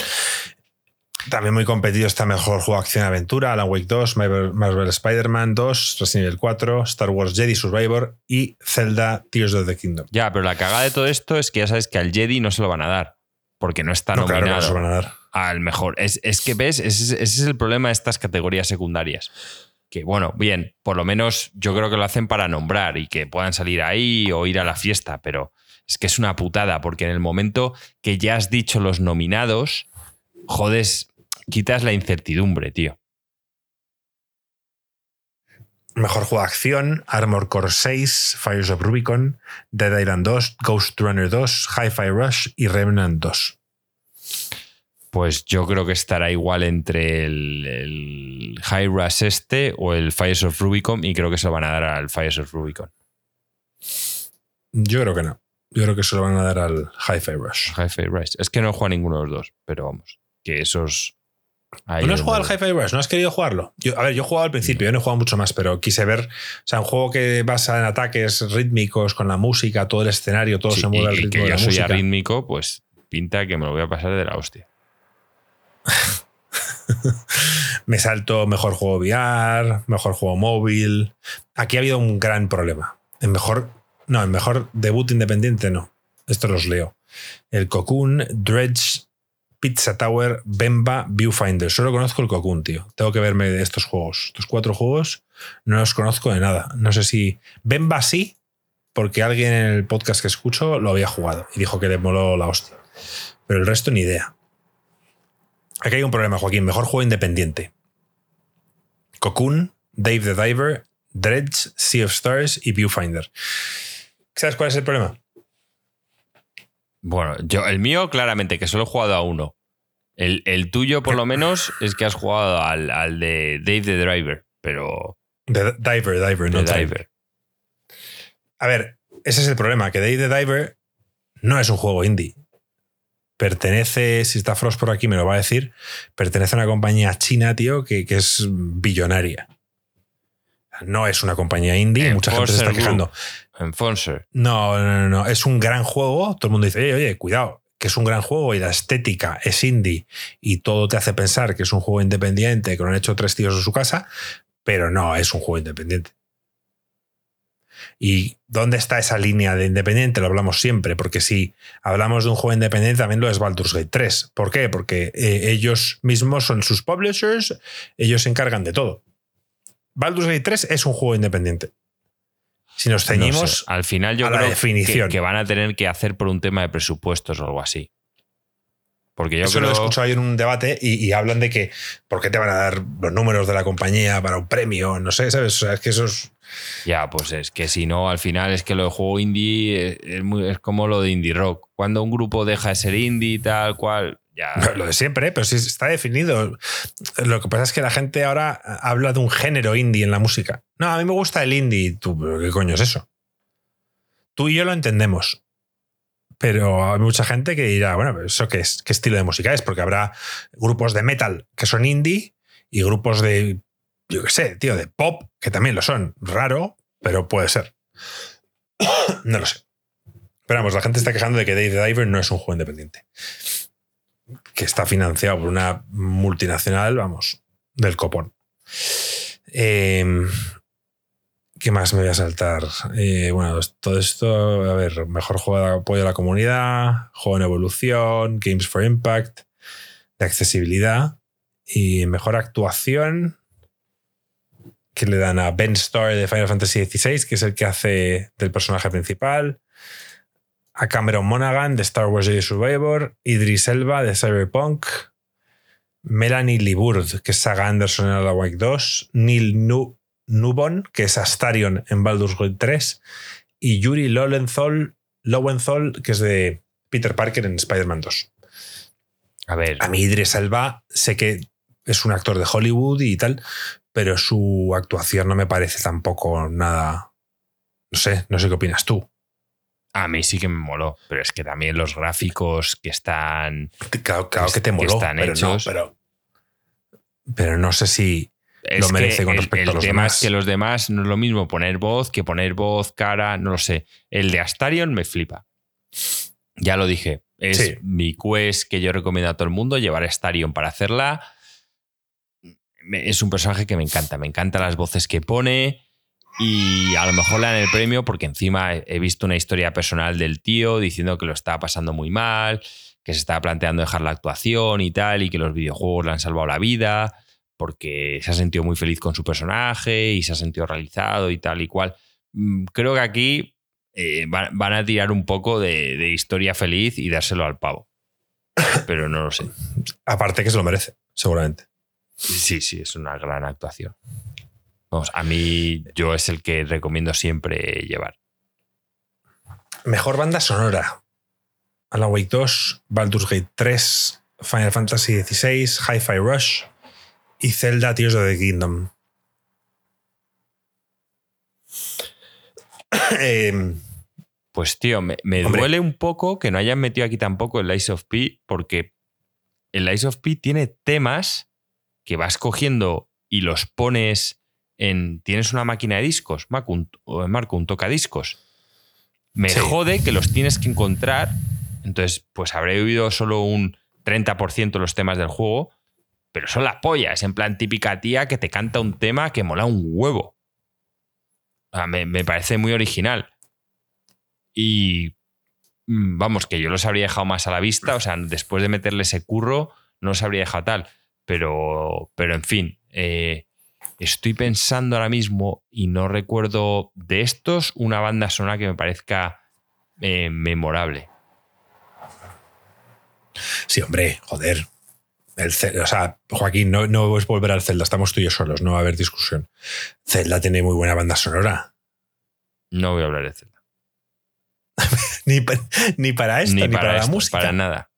También muy competido está mejor juego acción-aventura, Alan Wake 2, Marvel, Marvel Spider-Man 2, Resident Evil 4, Star Wars Jedi Survivor y Zelda Tears of the Kingdom. Ya, pero la cagada de todo esto es que ya sabes que al Jedi no se lo van a dar. Porque no está No, claro al mejor. Es, es que ves, ese, es- ese es el problema de estas categorías secundarias. Que bueno, bien, por lo menos yo creo que lo hacen para nombrar y que puedan salir ahí o ir a la fiesta, pero es que es una putada, porque en el momento que ya has dicho los nominados, jodes, quitas la incertidumbre, tío. Mejor juego de acción, Armor Core 6, Fires of Rubicon, Dead Island 2, Ghost Runner 2, Hi-Fi Rush y Remnant 2. Pues yo creo que estará igual entre el, el High Rush este o el Fires of Rubicon y creo que se lo van a dar al Fires of Rubicon. Yo creo que no. Yo creo que se lo van a dar al Hi-Fi Rush. Hi-Fi Rush. Es que no jugado ninguno de los dos, pero vamos, que esos... ahí ¿No has jugado al Hi-Fi Rush? ¿No has querido jugarlo? Yo, a ver, yo he jugado al principio, yo no he jugado mucho más, pero quise ver. O sea, un juego que basa en ataques rítmicos con la música, todo el escenario, todo Sí, se mueve al y ritmo que de yo la soy música. arrítmico, pues pinta que me lo voy a pasar de la hostia. [LAUGHS] Me salto mejor juego VR, mejor juego móvil. Aquí ha habido un gran problema. En mejor, no, en mejor debut independiente no. Esto los leo. El Cocoon, Dredge, Pizza Tower, Bemba, Viewfinder. Solo conozco el Cocoon, tío. Tengo que verme de estos juegos. Estos cuatro juegos no los conozco de nada. No sé si. Bemba sí, porque alguien en el podcast que escucho lo había jugado y dijo que le moló la hostia. Pero el resto ni idea. Aquí hay un problema, Joaquín. Mejor juego independiente. Cocoon, Dave the Diver, Dredge, Sea of Stars y Viewfinder. ¿Sabes cuál es el problema? Bueno, yo, el mío, claramente, que solo he jugado a uno. El, el tuyo, por lo [LAUGHS] menos, es que has jugado al, al de Dave the Driver, pero The Diver, Diver, no. Diver. A ver, ese es el problema, que Dave the Diver no es un juego indie. Pertenece, si está Frost por aquí me lo va a decir, pertenece a una compañía china, tío, que, que es billonaria. No es una compañía indie, mucha gente se está quejando. Enforcer. No, no, no, no. Es un gran juego. Todo el mundo dice, oye, oye, cuidado, que es un gran juego y la estética es indie y todo te hace pensar que es un juego independiente que lo han hecho tres tíos en su casa, pero no, es un juego independiente. ¿Y dónde está esa línea de independiente? Lo hablamos siempre, porque si hablamos de un juego independiente, también lo es Baldur's Gate 3. ¿Por qué? Porque eh, ellos mismos son sus publishers, ellos se encargan de todo. Baldur's Gate 3 es un juego independiente. Si nos No ceñimos sé, Al final yo a la creo definición. Que, que van a tener que hacer por un tema de presupuestos o algo así. Porque yo Eso lo creo... he escuchado ayer en un debate y, y hablan de que ¿por qué te van a dar los números de la compañía para un premio? No sé, ¿sabes? O sea, es que eso es... Ya, pues es que si no, al final es que lo de juego indie es, es muy- es como lo de indie rock. Cuando un grupo deja de ser indie, tal cual, Lo de siempre, ¿eh? pero sí está definido. Lo que pasa es que la gente ahora habla de un género indie en la música. No, a mí me gusta el indie. Tú, ¿pero ¿qué coño es eso? Tú y yo lo entendemos. Pero hay mucha gente que dirá, bueno, ¿pero ¿eso qué es? ¿Qué estilo de música es? Porque habrá grupos de metal que son indie y grupos de, yo qué sé, tío, de pop que también lo son. Raro, pero puede ser. [COUGHS] no lo sé. Pero vamos, la gente está quejando de que Dave the Diver no es un juego independiente. Que está financiado por una multinacional, vamos, del copón. Eh, ¿Qué más me voy a saltar? Eh, bueno, todo esto, a ver, mejor juego de apoyo a la comunidad, juego en evolución, Games for Impact, de accesibilidad y mejor actuación que le dan a Ben Starr de Final Fantasy XVI, que es el que hace del personaje principal, a Cameron Monaghan de Star Wars Jedi Survivor, Idris Elba de Cyberpunk, Melanie Liburd, que es Saga Anderson en Alan Wake 2, Neil Nu- Nubon, que es Astarion en Baldur's Gate 3, y Yuri Lowenthal, Lowenthal, que es de Peter Parker en Spider-Man 2. A ver, A mí Idris Elba sé que es un actor de Hollywood y tal, pero su actuación no me parece tampoco nada... No sé, no sé qué opinas tú. A mí sí que me moló, pero es que también los gráficos que están... Claro, claro que te que moló, están pero no, hechos. pero, pero no sé si... Es Lo merece con respecto el a los tema demás. es que los demás no es lo mismo poner voz que poner voz, cara, no lo sé. El de Astarion me flipa. Ya lo dije. Es mi quest que yo recomiendo a todo el mundo, llevar a Starion para hacerla. Es un personaje que me encanta, me encantan las voces que pone y a lo mejor le dan el premio porque encima he visto una historia personal del tío diciendo que lo estaba pasando muy mal, que se estaba planteando dejar la actuación y tal, y que los videojuegos le han salvado la vida porque se ha sentido muy feliz con su personaje y se ha sentido realizado y tal y cual. Mm, creo que aquí eh, van, a tirar un poco de, historia feliz y dárselo al pavo. Pero no lo sé. Aparte que se lo merece, seguramente. Sí, sí, es una gran actuación. Vamos, a mí yo es el que recomiendo siempre llevar. Mejor banda sonora. Alan Wake 2, Baldur's Gate 3, Final Fantasy XVI, Hi-Fi Rush, y Zelda Tears of the Kingdom. [COUGHS] Em, pues tío, me, duele un poco que no hayan metido aquí tampoco el Ice of P, porque el Ice of P tiene temas que vas cogiendo y los pones en. Tienes una máquina de discos, Marco, un, Marco, un tocadiscos. Me jode que los tienes que encontrar. Entonces, pues habré oído solo un 30% de los temas del juego, pero son las pollas, en plan típica tía que te canta un tema que mola un huevo. me, parece muy original. Y mm, vamos, que yo los habría dejado más a la vista, o sea, después de meterle ese curro, no los habría dejado tal. Pero, pero en fin, eh, estoy pensando ahora mismo y no recuerdo de estos una banda sonora que me parezca eh, memorable. Sí, hombre, joder. El, o sea, Joaquín, no, no es volver al Zelda, estamos tú y yo solos, no va a haber discusión. Zelda tiene muy buena banda sonora. No voy a hablar de Zelda. [LAUGHS] ni, ni, para esto, ni, para, la música. Para nada.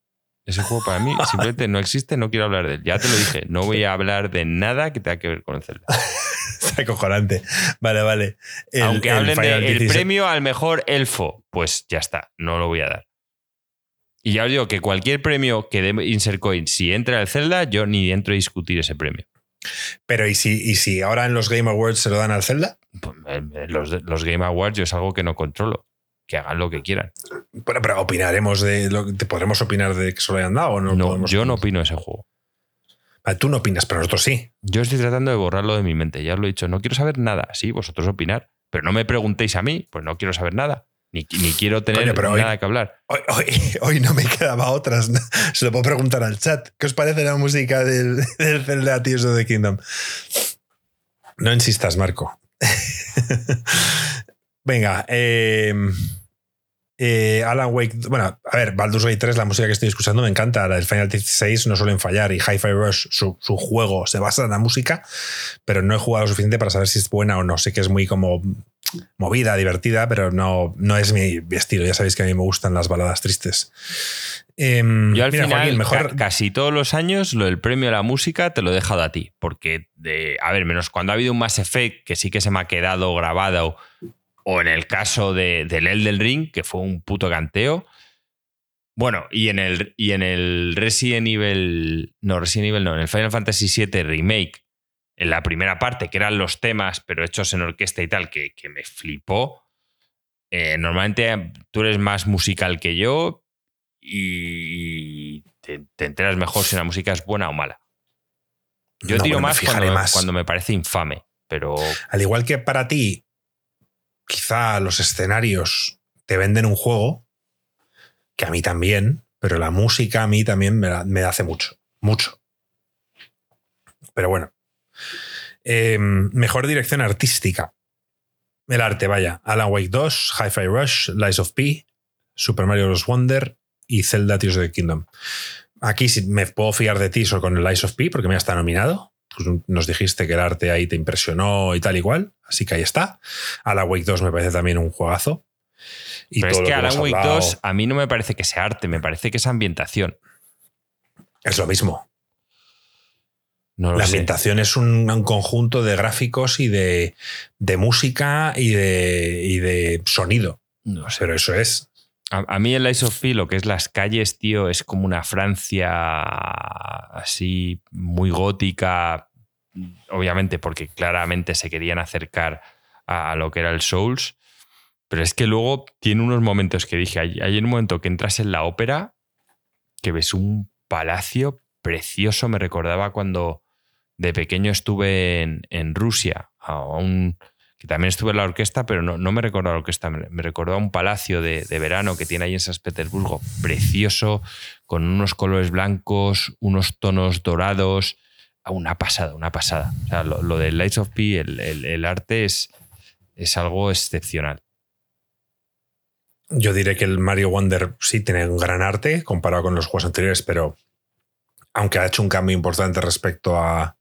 Ese juego para mí simplemente no existe, no quiero hablar de él. Ya te lo dije, no voy a hablar de nada que tenga que ver con el Zelda. [LAUGHS] es acojonante. Vale, vale. Aunque hablen del premio al mejor elfo, pues ya está, no lo voy a dar. Y ya os digo que cualquier premio que dé Insert Coin, si entra el Zelda, yo ni entro a discutir ese premio. Pero ¿y si, y si ahora en los Game Awards se lo dan al Zelda? Pues, eh, los, Game Awards yo es algo que no controlo. Que hagan lo que quieran. Bueno, pero opinaremos de lo te podremos opinar de que se lo hayan dado o no. No, yo no opino ese juego. tú no opinas, pero nosotros sí. Yo estoy tratando de borrarlo de mi mente. Ya os lo he dicho, no quiero saber nada. Sí, vosotros opinar. Pero no me preguntéis a mí, pues no quiero saber nada. Ni, quiero tener nada que hablar. [LAUGHS] Hoy, no me quedaba otras. Se lo puedo preguntar al chat. ¿Qué os parece la música del, [LAUGHS] del Zelda Tears of the Kingdom? No insistas, Marco. [LAUGHS] Venga, eh, eh, Alan Wake, bueno, a ver, Baldur's Gate 3, la música que estoy escuchando me encanta. La del Final 16 no suelen fallar y Hi-Fi Rush, su, su, juego se basa en la música, pero no he jugado lo suficiente para saber si es buena o no. Sé que es muy como movida, divertida, pero no, no es mi estilo. Ya sabéis que a mí me gustan las baladas tristes. Em, Yo al final, mejor... casi todos los años, lo del premio a la música te lo he dejado a ti, porque, de, a ver, menos cuando ha habido un Mass Effect que sí que se me ha quedado grabado, o en el caso de, del Elden Ring, que fue un puto canteo. Bueno, y en el, y en el Resident Evil, no, Resident Evil no, en el Final Fantasy VII Remake, en la primera parte, que eran los temas, pero hechos en orquesta y tal, que, me flipó. Eh, normalmente tú eres más musical que yo y te, enteras mejor si la música es buena o mala. Yo tiro más, cuando, más cuando me parece infame, pero... Al igual que para ti, quizá los escenarios te venden un juego, que a mí también, pero la música a mí también me, me hace mucho, mucho. Pero bueno, Em, mejor dirección artística. El arte, vaya. Alan Wake 2, Hi-Fi Rush, Lies of P, Super Mario Bros. Wonder y Zelda Tears of the Kingdom. Aquí me puedo fiar de ti con el Lies of P porque me estado nominado. Pues nos dijiste que el arte ahí te impresionó y tal igual. Así que ahí está. Alan Wake 2 me parece también un juegazo. Y Pero es que Alan Wake 2 a mí no me parece que sea arte, me parece que es ambientación. Es lo mismo la ambientación es un, conjunto de gráficos y de, música y de, de sonido. No sé. Pero eso es. A, mí el Ice of lo que es las calles, tío, es como una Francia así muy gótica. Obviamente, porque claramente se querían acercar a, lo que era el Souls. Pero es que luego tiene unos momentos que dije, hay, hay un momento que entras en la ópera que ves un palacio precioso. Me recordaba cuando de pequeño estuve en, Rusia, a un, que también estuve en la orquesta, pero no, no me recuerdo la orquesta, me, recordó a un palacio de, verano que tiene ahí en San Petersburgo, precioso, con unos colores blancos, unos tonos dorados, una pasada, una pasada. O sea, lo, de Lights of P, el, arte es, es algo excepcional. Yo diré que el Mario Wonder sí tiene un gran arte comparado con los juegos anteriores, pero aunque ha hecho un cambio importante respecto a,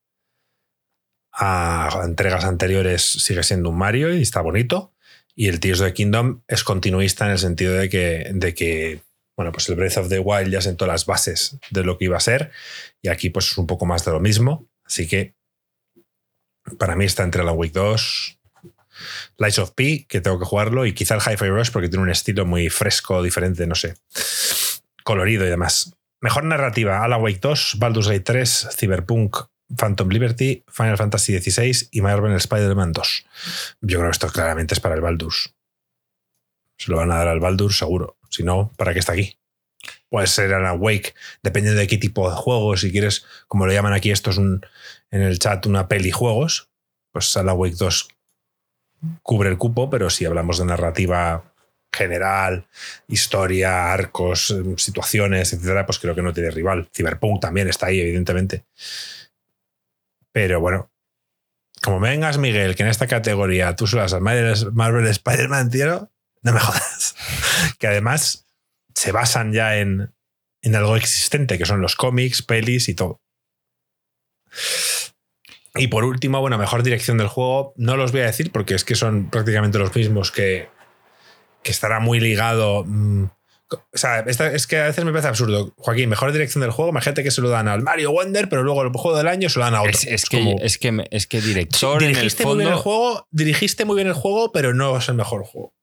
a entregas anteriores, sigue siendo un Mario y está bonito. Y el Tears of the Kingdom es continuista en el sentido de que, de que bueno, pues el Breath of the Wild ya sentó las bases de lo que iba a ser. Y aquí, pues es un poco más de lo mismo. Así que para mí está entre la Week 2, Lights of P, que tengo que jugarlo, y quizá el Hi-Fi Rush, porque tiene un estilo muy fresco, diferente, no sé, colorido y demás. Mejor narrativa: Alan Wake 2, Baldur's Gate 3, Cyberpunk, Phantom Liberty, Final Fantasy XVI y Marvel Spider-Man 2. Yo creo que esto claramente es para el Baldur's. Se lo van a dar al Baldur's seguro. Si no, ¿para qué está aquí? Puede ser Alan Wake, dependiendo de qué tipo de juego. Si quieres, como lo llaman aquí, esto es un, en el chat una peli juegos, pues Alan Wake 2 cubre el cupo, pero si hablamos de narrativa general, historia, arcos, situaciones, etcétera, pues creo que no tiene rival. Cyberpunk también está ahí, evidentemente. Pero bueno, como vengas, Miguel, que en esta categoría tú suelas al Marvel Spider-Man, tío, no me jodas. que además se basan ya en, en algo existente, que son los cómics, pelis y todo. Y por último, bueno, mejor dirección del juego, no los voy a decir porque es que son prácticamente los mismos que, que estará muy ligado. Mm, o sea, es que a veces me parece absurdo. Joaquín, mejor dirección del juego, imagínate que se lo dan al Mario Wonder, pero luego el juego del año se lo dan a otro. Es, que, es, que, es que director en el fondo... muy bien el juego, dirigiste muy bien el juego, pero no es el mejor juego.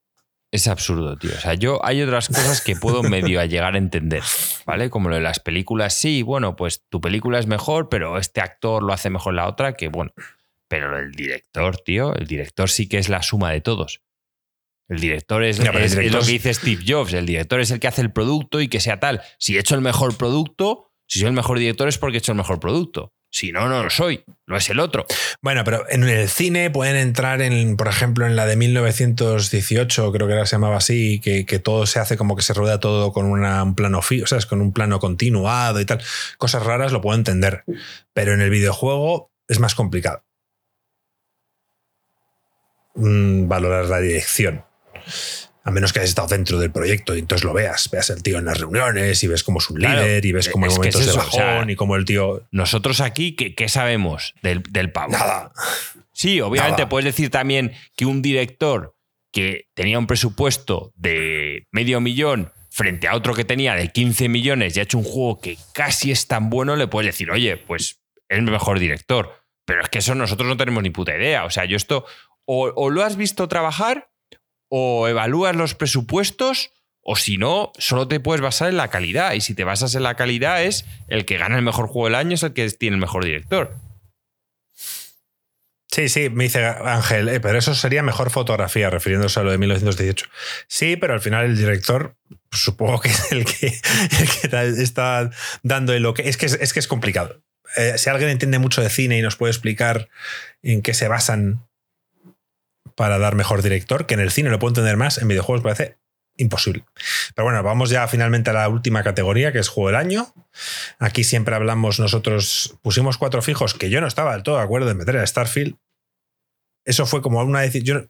Es absurdo, tío. O sea, yo hay otras cosas que puedo medio a [LAUGHS] llegar a entender, ¿vale? Como lo de las películas, sí, bueno, pues tu película es mejor, pero este actor lo hace mejor la otra, que bueno. Pero el director, tío, el director sí que es la suma de todos. El director es, lo que dice Steve Jobs. El director es el que hace el producto y que sea tal. Si he hecho el mejor producto, si soy el mejor director es porque he hecho el mejor producto. Si no, no lo soy. No es el otro. Bueno, pero en el cine pueden entrar en, por ejemplo, en la de 1918, creo que era, se llamaba así, que, todo se hace como que se rueda todo con un plano fijo, o sea, con un plano continuado y tal. Cosas raras lo puedo entender. Pero en el videojuego es más complicado. Mm, valorar la dirección a menos que hayas estado dentro del proyecto y entonces lo veas, veas el tío en las reuniones y ves cómo es un líder y ves cómo hay momentos de bajón y cómo el tío... Nosotros aquí, ¿qué, sabemos del, del, pavo? Nada. Sí, obviamente puedes decir también que un director que tenía un presupuesto de medio millón frente a otro que tenía de 15 millones y ha hecho un juego que casi es tan bueno, le puedes decir, oye, pues es el mejor director. Pero es que eso nosotros no tenemos ni puta idea. O sea, yo esto o lo has visto trabajar o evalúas los presupuestos o si no, solo te puedes basar en la calidad. Y si te basas en la calidad es el que gana el mejor juego del año, es el que tiene el mejor director. Sí, sí, me dice Ángel, eh, pero eso sería mejor fotografía, refiriéndose a lo de 1918. Sí, pero al final el director, pues, supongo que es el que, [LAUGHS] está dando lo que. Es que es, que es complicado. Eh, si alguien entiende mucho de cine y nos puede explicar en qué se basan para dar mejor director, que en el cine lo puedo entender más, en videojuegos parece imposible. Pero bueno, vamos ya finalmente a la última categoría, que es juego del año. Aquí siempre hablamos, nosotros pusimos cuatro fijos, que yo no estaba del todo de acuerdo en meter a Starfield. Eso fue como una decisión.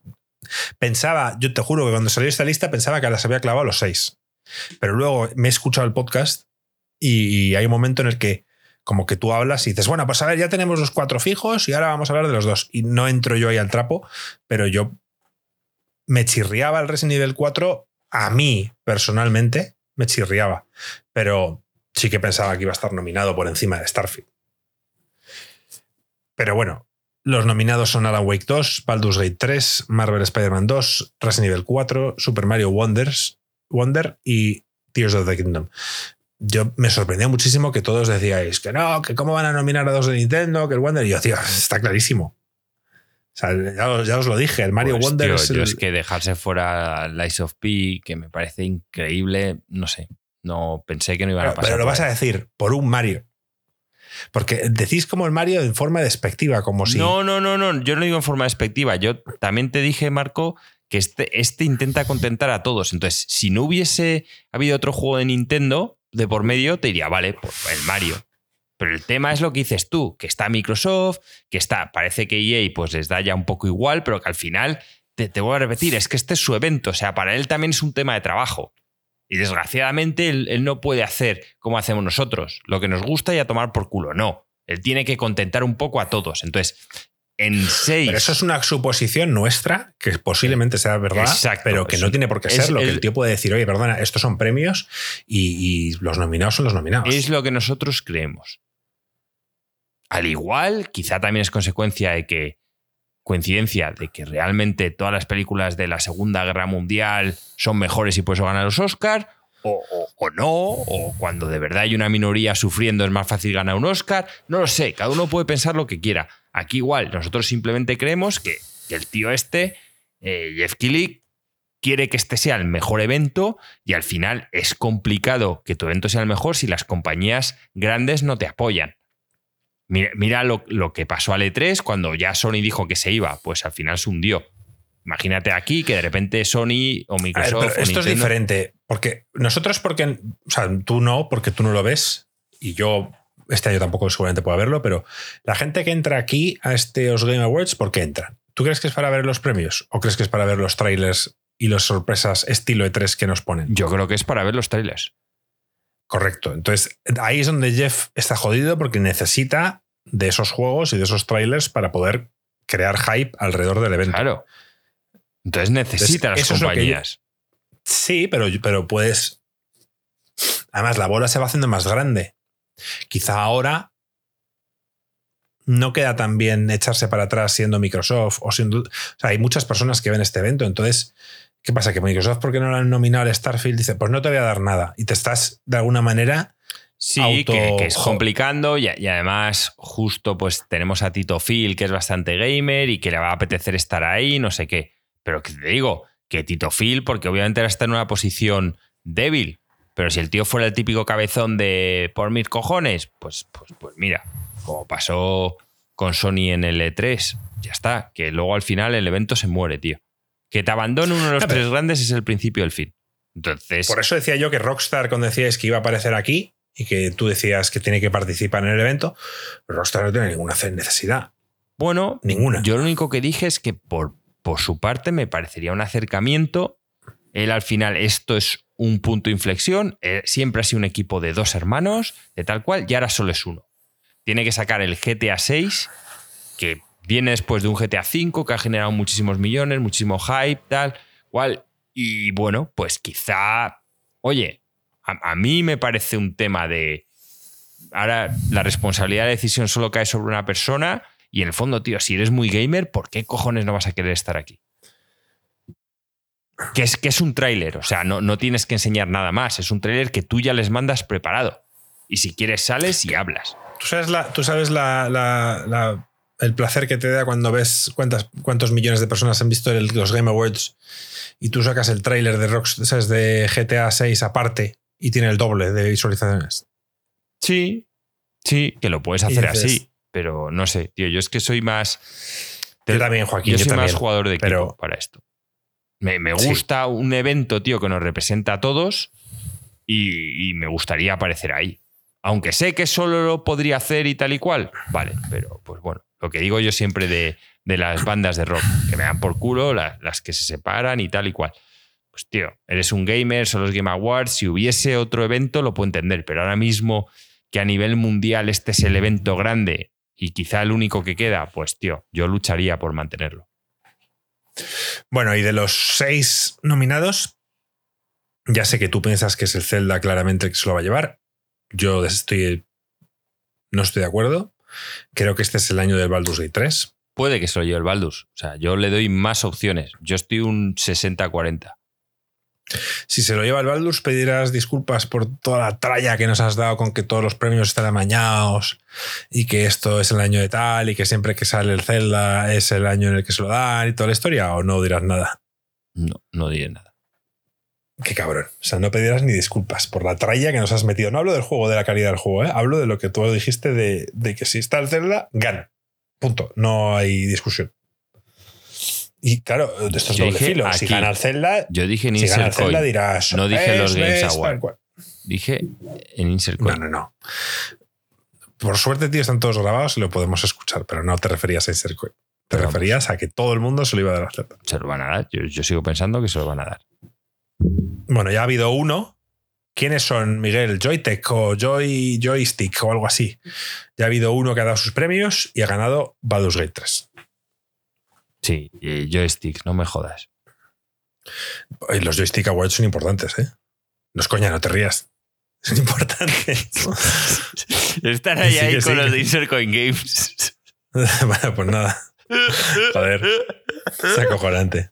Pensaba, yo te juro que cuando salió esta lista pensaba que las había clavado los seis. Pero luego me he escuchado el podcast y hay un momento en el que como que tú hablas y dices, bueno, pues a ver, ya tenemos los cuatro fijos y ahora vamos a hablar de los dos. Y no entro yo ahí al trapo, pero yo me chirriaba el Resident Evil 4 a mí personalmente, me chirriaba. Pero sí que pensaba que iba a estar nominado por encima de Starfield. Pero bueno, los nominados son Alan Wake 2, Baldur's Gate 3, Marvel Spider-Man 2, Resident Evil 4, Super Mario Wonders, Wonder y Tears of the Kingdom yo me sorprendió muchísimo que todos decíais que no, que cómo van a nominar a dos de Nintendo, que el Wonder. Y yo, tío, está clarísimo. O sea, ya, os lo dije, el Mario pues, Wonder es, es que dejarse fuera Lies of P, que me parece increíble, no sé. No pensé que no iban a pasar. pero lo vas a decir por un Mario. Porque decís como el Mario en forma despectiva, como si. No, no, no, no. Yo no digo en forma despectiva. Yo también te dije, Marco, que este, este intenta contentar a todos. Entonces, si no hubiese habido otro juego de Nintendo de por medio, te diría, vale, pues el Mario. Pero el tema es lo que dices tú, que está Microsoft, que está, parece que EA pues les da ya un poco igual, pero que al final, te, te voy a repetir, es que este es su evento, o sea, para él también es un tema de trabajo. Y desgraciadamente él, él no puede hacer como hacemos nosotros, lo que nos gusta y a tomar por culo, no. Él tiene que contentar un poco a todos. Entonces, en seis... Pero eso es una suposición nuestra, que posiblemente sea verdad, Exacto, pero que no tiene por qué Es serlo. Que el- el tío puede decir, oye, perdona, estos son premios y, y los nominados son los nominados. Es lo que nosotros creemos. Al igual, quizá también es consecuencia de que, coincidencia de que realmente todas las películas de la Segunda Guerra Mundial son mejores y por eso ganan los Oscar, o, o- o no, o cuando de verdad hay una minoría sufriendo es más fácil ganar un Oscar. No lo sé, cada uno puede pensar lo que quiera. Aquí igual, nosotros simplemente creemos que, que el tío este, eh, Jeff Keighley, quiere que este sea el mejor evento y al final es complicado que tu evento sea el mejor si las compañías grandes no te apoyan. Mira, mira lo, lo que pasó al E3 cuando ya Sony dijo que se iba, pues al final se hundió. Imagínate aquí que de repente Sony o ver, Microsoft. o esto es diferente, porque nosotros, porque, o sea, tú no, porque tú no lo ves, y yo este año tampoco seguramente puedo verlo, pero la gente que entra aquí a estos Game Awards, ¿por qué entra? ¿Tú crees que es para ver los premios o crees que es para ver los trailers y las sorpresas estilo E3 que nos ponen? Yo creo que es para ver los trailers. Correcto. Entonces, ahí es donde Jeff está jodido porque necesita de esos juegos y de esos trailers para poder crear hype alrededor del evento. Claro. Entonces necesita Entonces, las compañías. Sí, pero, pero puedes. Además, la bola se va haciendo más grande. Quizá ahora no queda tan bien echarse para atrás siendo Microsoft o siendo. O sea, hay muchas personas que ven este evento. Entonces, ¿qué pasa? Que Microsoft, ¿por qué no lo han nominado al Starfield? Dice, pues no te voy a dar nada. Y te estás, de alguna manera. Sí, auto- que, que es complicando y, y además justo pues tenemos a Tito Phil, que es bastante gamer y que le va a apetecer estar ahí, no sé qué. Pero que te digo, que Tito Phil, porque obviamente ahora está en una posición débil, pero si el tío fuera el típico cabezón de por mis cojones, pues, pues, pues mira, como pasó con Sony en el E3, ya está, que luego al final el evento se muere, tío. Que te abandone uno de los tres grandes es el principio del fin. Entonces, Por eso decía yo que Rockstar, cuando decíais que iba a aparecer aquí y que tú decías que tiene que participar en el evento, Rockstar no tiene ninguna necesidad. bueno, Ninguna. Yo lo único que dije es que por, por su parte me parecería un acercamiento. Él al final, esto es un punto de inflexión. Eh, siempre ha sido un equipo de dos hermanos, de tal cual, y ahora solo es uno. Tiene que sacar el GTA 6, que viene después de un GTA 5, que ha generado muchísimos millones, muchísimo hype, tal cual. Y bueno, pues quizá, oye, a, a mí me parece un tema de. Ahora la responsabilidad de decisión solo cae sobre una persona. Y en el fondo, tío, si eres muy gamer, ¿por qué cojones no vas a querer estar aquí? Que es, que es un tráiler, o sea, no, no tienes que enseñar nada más. Es un tráiler que tú ya les mandas preparado. Y si quieres, sales y hablas. ¿Tú sabes, la, tú sabes la- la- la- el placer que te da cuando ves cuántas, cuántos millones de personas han visto el- los Game Awards y tú sacas el tráiler de, Rockstar- ¿sabes? de GTA 6 aparte y tiene el doble de visualizaciones? Sí, sí, que lo puedes hacer dices- así. Pero no sé, tío, yo es que soy más. Yo también, Joaquín, yo yo soy más jugador de equipo pero- para esto. Me, me Sí. gusta un evento, tío, que nos representa a todos y, y me gustaría aparecer ahí. Aunque sé que solo lo podría hacer y tal y cual. Vale, pero pues bueno, lo que digo yo siempre de, de las bandas de rock, que me dan por culo, la- las que se separan y tal y cual. Pues tío, eres un gamer, son los Game Awards, si hubiese otro evento lo puedo entender, pero ahora mismo que a nivel mundial este es el evento grande y quizá el único que queda, pues tío, yo lucharía por mantenerlo. Bueno, y de los seis nominados, ya sé que tú piensas que es el Zelda claramente el que se lo va a llevar. Yo estoy. No estoy de acuerdo. Creo que este es el año del Baldur's Gate 3. Puede que se lo lleve el Baldus. O sea, yo le doy más opciones. Yo estoy un 60-40. Si se lo lleva el Baldur's, pedirás disculpas por toda la tralla que nos has dado con que todos los premios están amañados y que esto es el año de tal y que siempre que sale el Zelda es el año en el que se lo dan y toda la historia, o no dirás nada. No, no diré nada. Qué cabrón. O sea, no pedirás ni disculpas por la tralla que nos has metido. No hablo del juego, de la calidad del juego, ¿eh? hablo de lo que tú dijiste de, de que si está el Zelda, gana. Punto. No hay discusión. Y claro, esto es Yo doble filo. Si aquí. gana el Zelda, Yo dije en si gana el Insert Zelda Coin. dirás. No dije los "Eso Games es, Award". tal cual". Dije en Insert No, Coin. no, no. Por suerte, tío, están todos grabados y lo podemos escuchar, pero no te referías a Insert Coin. Te Pero referías a que todo el mundo se lo iba a dar a Zelda. Se lo van a dar. Yo, yo sigo pensando que se lo van a dar. Bueno, ya ha habido uno. ¿Quiénes son, Miguel? Joytech o Joy, Joystick o algo así. Ya ha habido uno que ha dado sus premios y ha ganado Baldur's Gate 3. Sí, eh, joystick, no me jodas. Y los Joystick Awards son importantes, ¿eh? No es coña, no te rías. Son importantes. [LAUGHS] Están ahí, Sí ahí con sí. los de Insert Coin Games. [LAUGHS] bueno, pues nada. Joder. Es acojonante.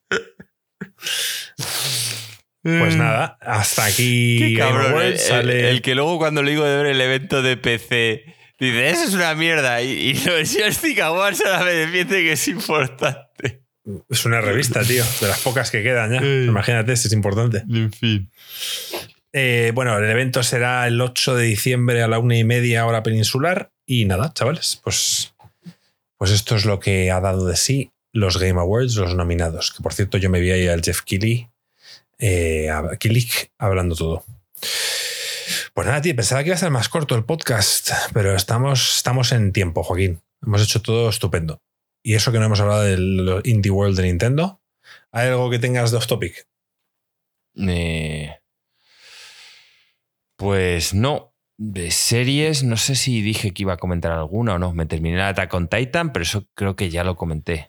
Pues nada, hasta aquí Qué cabrón. El, sale- el que luego cuando le digo de ver el evento de PC dice, eso es una mierda. Y, y los Joystick Awards ahora me defiende que es importante. Es una revista, tío, de las pocas que quedan ya. Imagínate, si es importante. En fin. Eh, bueno, el evento será el 8 de diciembre a la una y media hora peninsular. Y nada, chavales, pues, pues esto es lo que ha dado de sí los Game Awards, los nominados. Que por cierto, yo me vi ahí al Jeff Keighley, eh, a Killick hablando todo. Pues nada, tío, pensaba que iba a ser más corto el podcast, pero estamos, estamos en tiempo, Joaquín. Hemos hecho todo estupendo. Y eso que no hemos hablado del Indie World de Nintendo. ¿Hay algo que tengas de off topic? Eh, pues no. De series, no sé si dije que iba a comentar alguna o no. Me terminé la Attack on Titan, pero eso creo que ya lo comenté.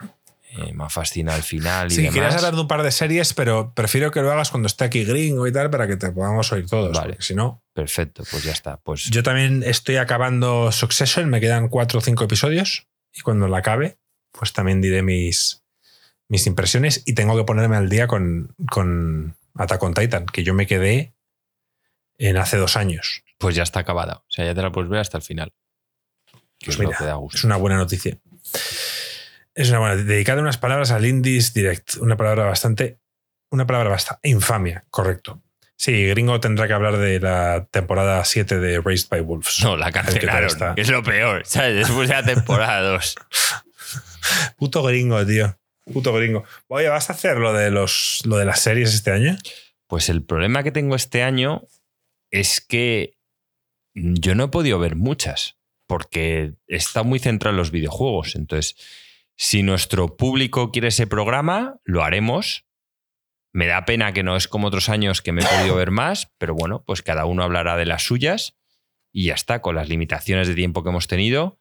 Eh, me fascina al final y Sí, demás. querías hablar de un par de series, pero prefiero que lo hagas cuando esté aquí Gringo y tal para que te podamos oír todos. Vale. Si no, Perfecto, pues ya está. Pues yo también estoy acabando Succession, me quedan cuatro o cinco episodios y cuando la acabe, pues también diré mis, mis impresiones y tengo que ponerme al día con, con Attack on Titan, que yo me quedé en hace dos años. pues ya está acabada. O sea, ya te la puedes ver hasta el final. Pues es mira, una buena noticia. Es una buena. Dedicada unas palabras al Indies Direct. Una palabra bastante. Una palabra bastante. Infamia, correcto. Sí, Gringo tendrá que hablar de la temporada 7 de Raised by Wolves. No, la cancelaron. es lo peor. ¿sabes? Después de la temporada [LAUGHS] 2. [LAUGHS] Puto gringo, tío. Puto gringo. Oye, ¿vas a hacer lo de, los, lo de las series este año? Pues el problema que tengo este año es que yo no he podido ver muchas, porque está muy centrado en los videojuegos. Entonces, si nuestro público quiere ese programa, lo haremos. Me da pena que no es como otros años que me he podido ver más, pero bueno, pues cada uno hablará de las suyas y ya está, con las limitaciones de tiempo que hemos tenido.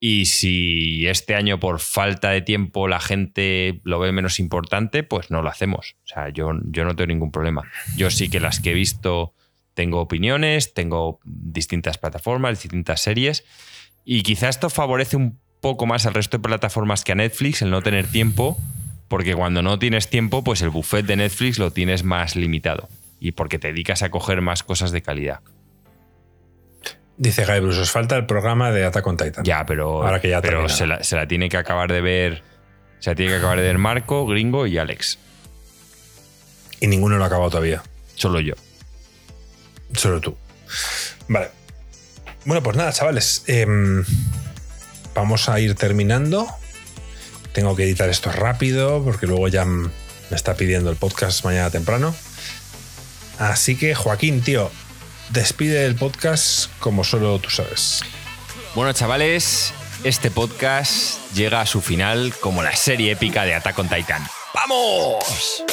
Y si este año por falta de tiempo la gente lo ve menos importante, pues no lo hacemos. O sea, yo, yo no tengo ningún problema. Yo sí que las que he visto tengo opiniones, tengo distintas plataformas, distintas series. Y quizá esto favorece un poco más al resto de plataformas que a Netflix, el no tener tiempo, porque cuando no tienes tiempo, pues el buffet de Netflix lo tienes más limitado. Y porque te dedicas a coger más cosas de calidad. Dice Guy Bruce, os falta el programa de Attack on Titan. Ya, pero, Ahora que ya pero se, la, se la tiene que acabar de ver. Se la tiene que acabar de ver Marco, Gringo y Alex. Y ninguno lo ha acabado todavía. Solo yo. Solo tú. Vale. Bueno, pues nada, chavales. Em, vamos a ir terminando. Tengo que editar esto rápido porque luego ya me está pidiendo el podcast mañana temprano. Así que, Joaquín, tío, despide el podcast como solo tú sabes. Bueno, chavales, este podcast llega a su final como la serie épica de Attack on Titan. ¡Vamos!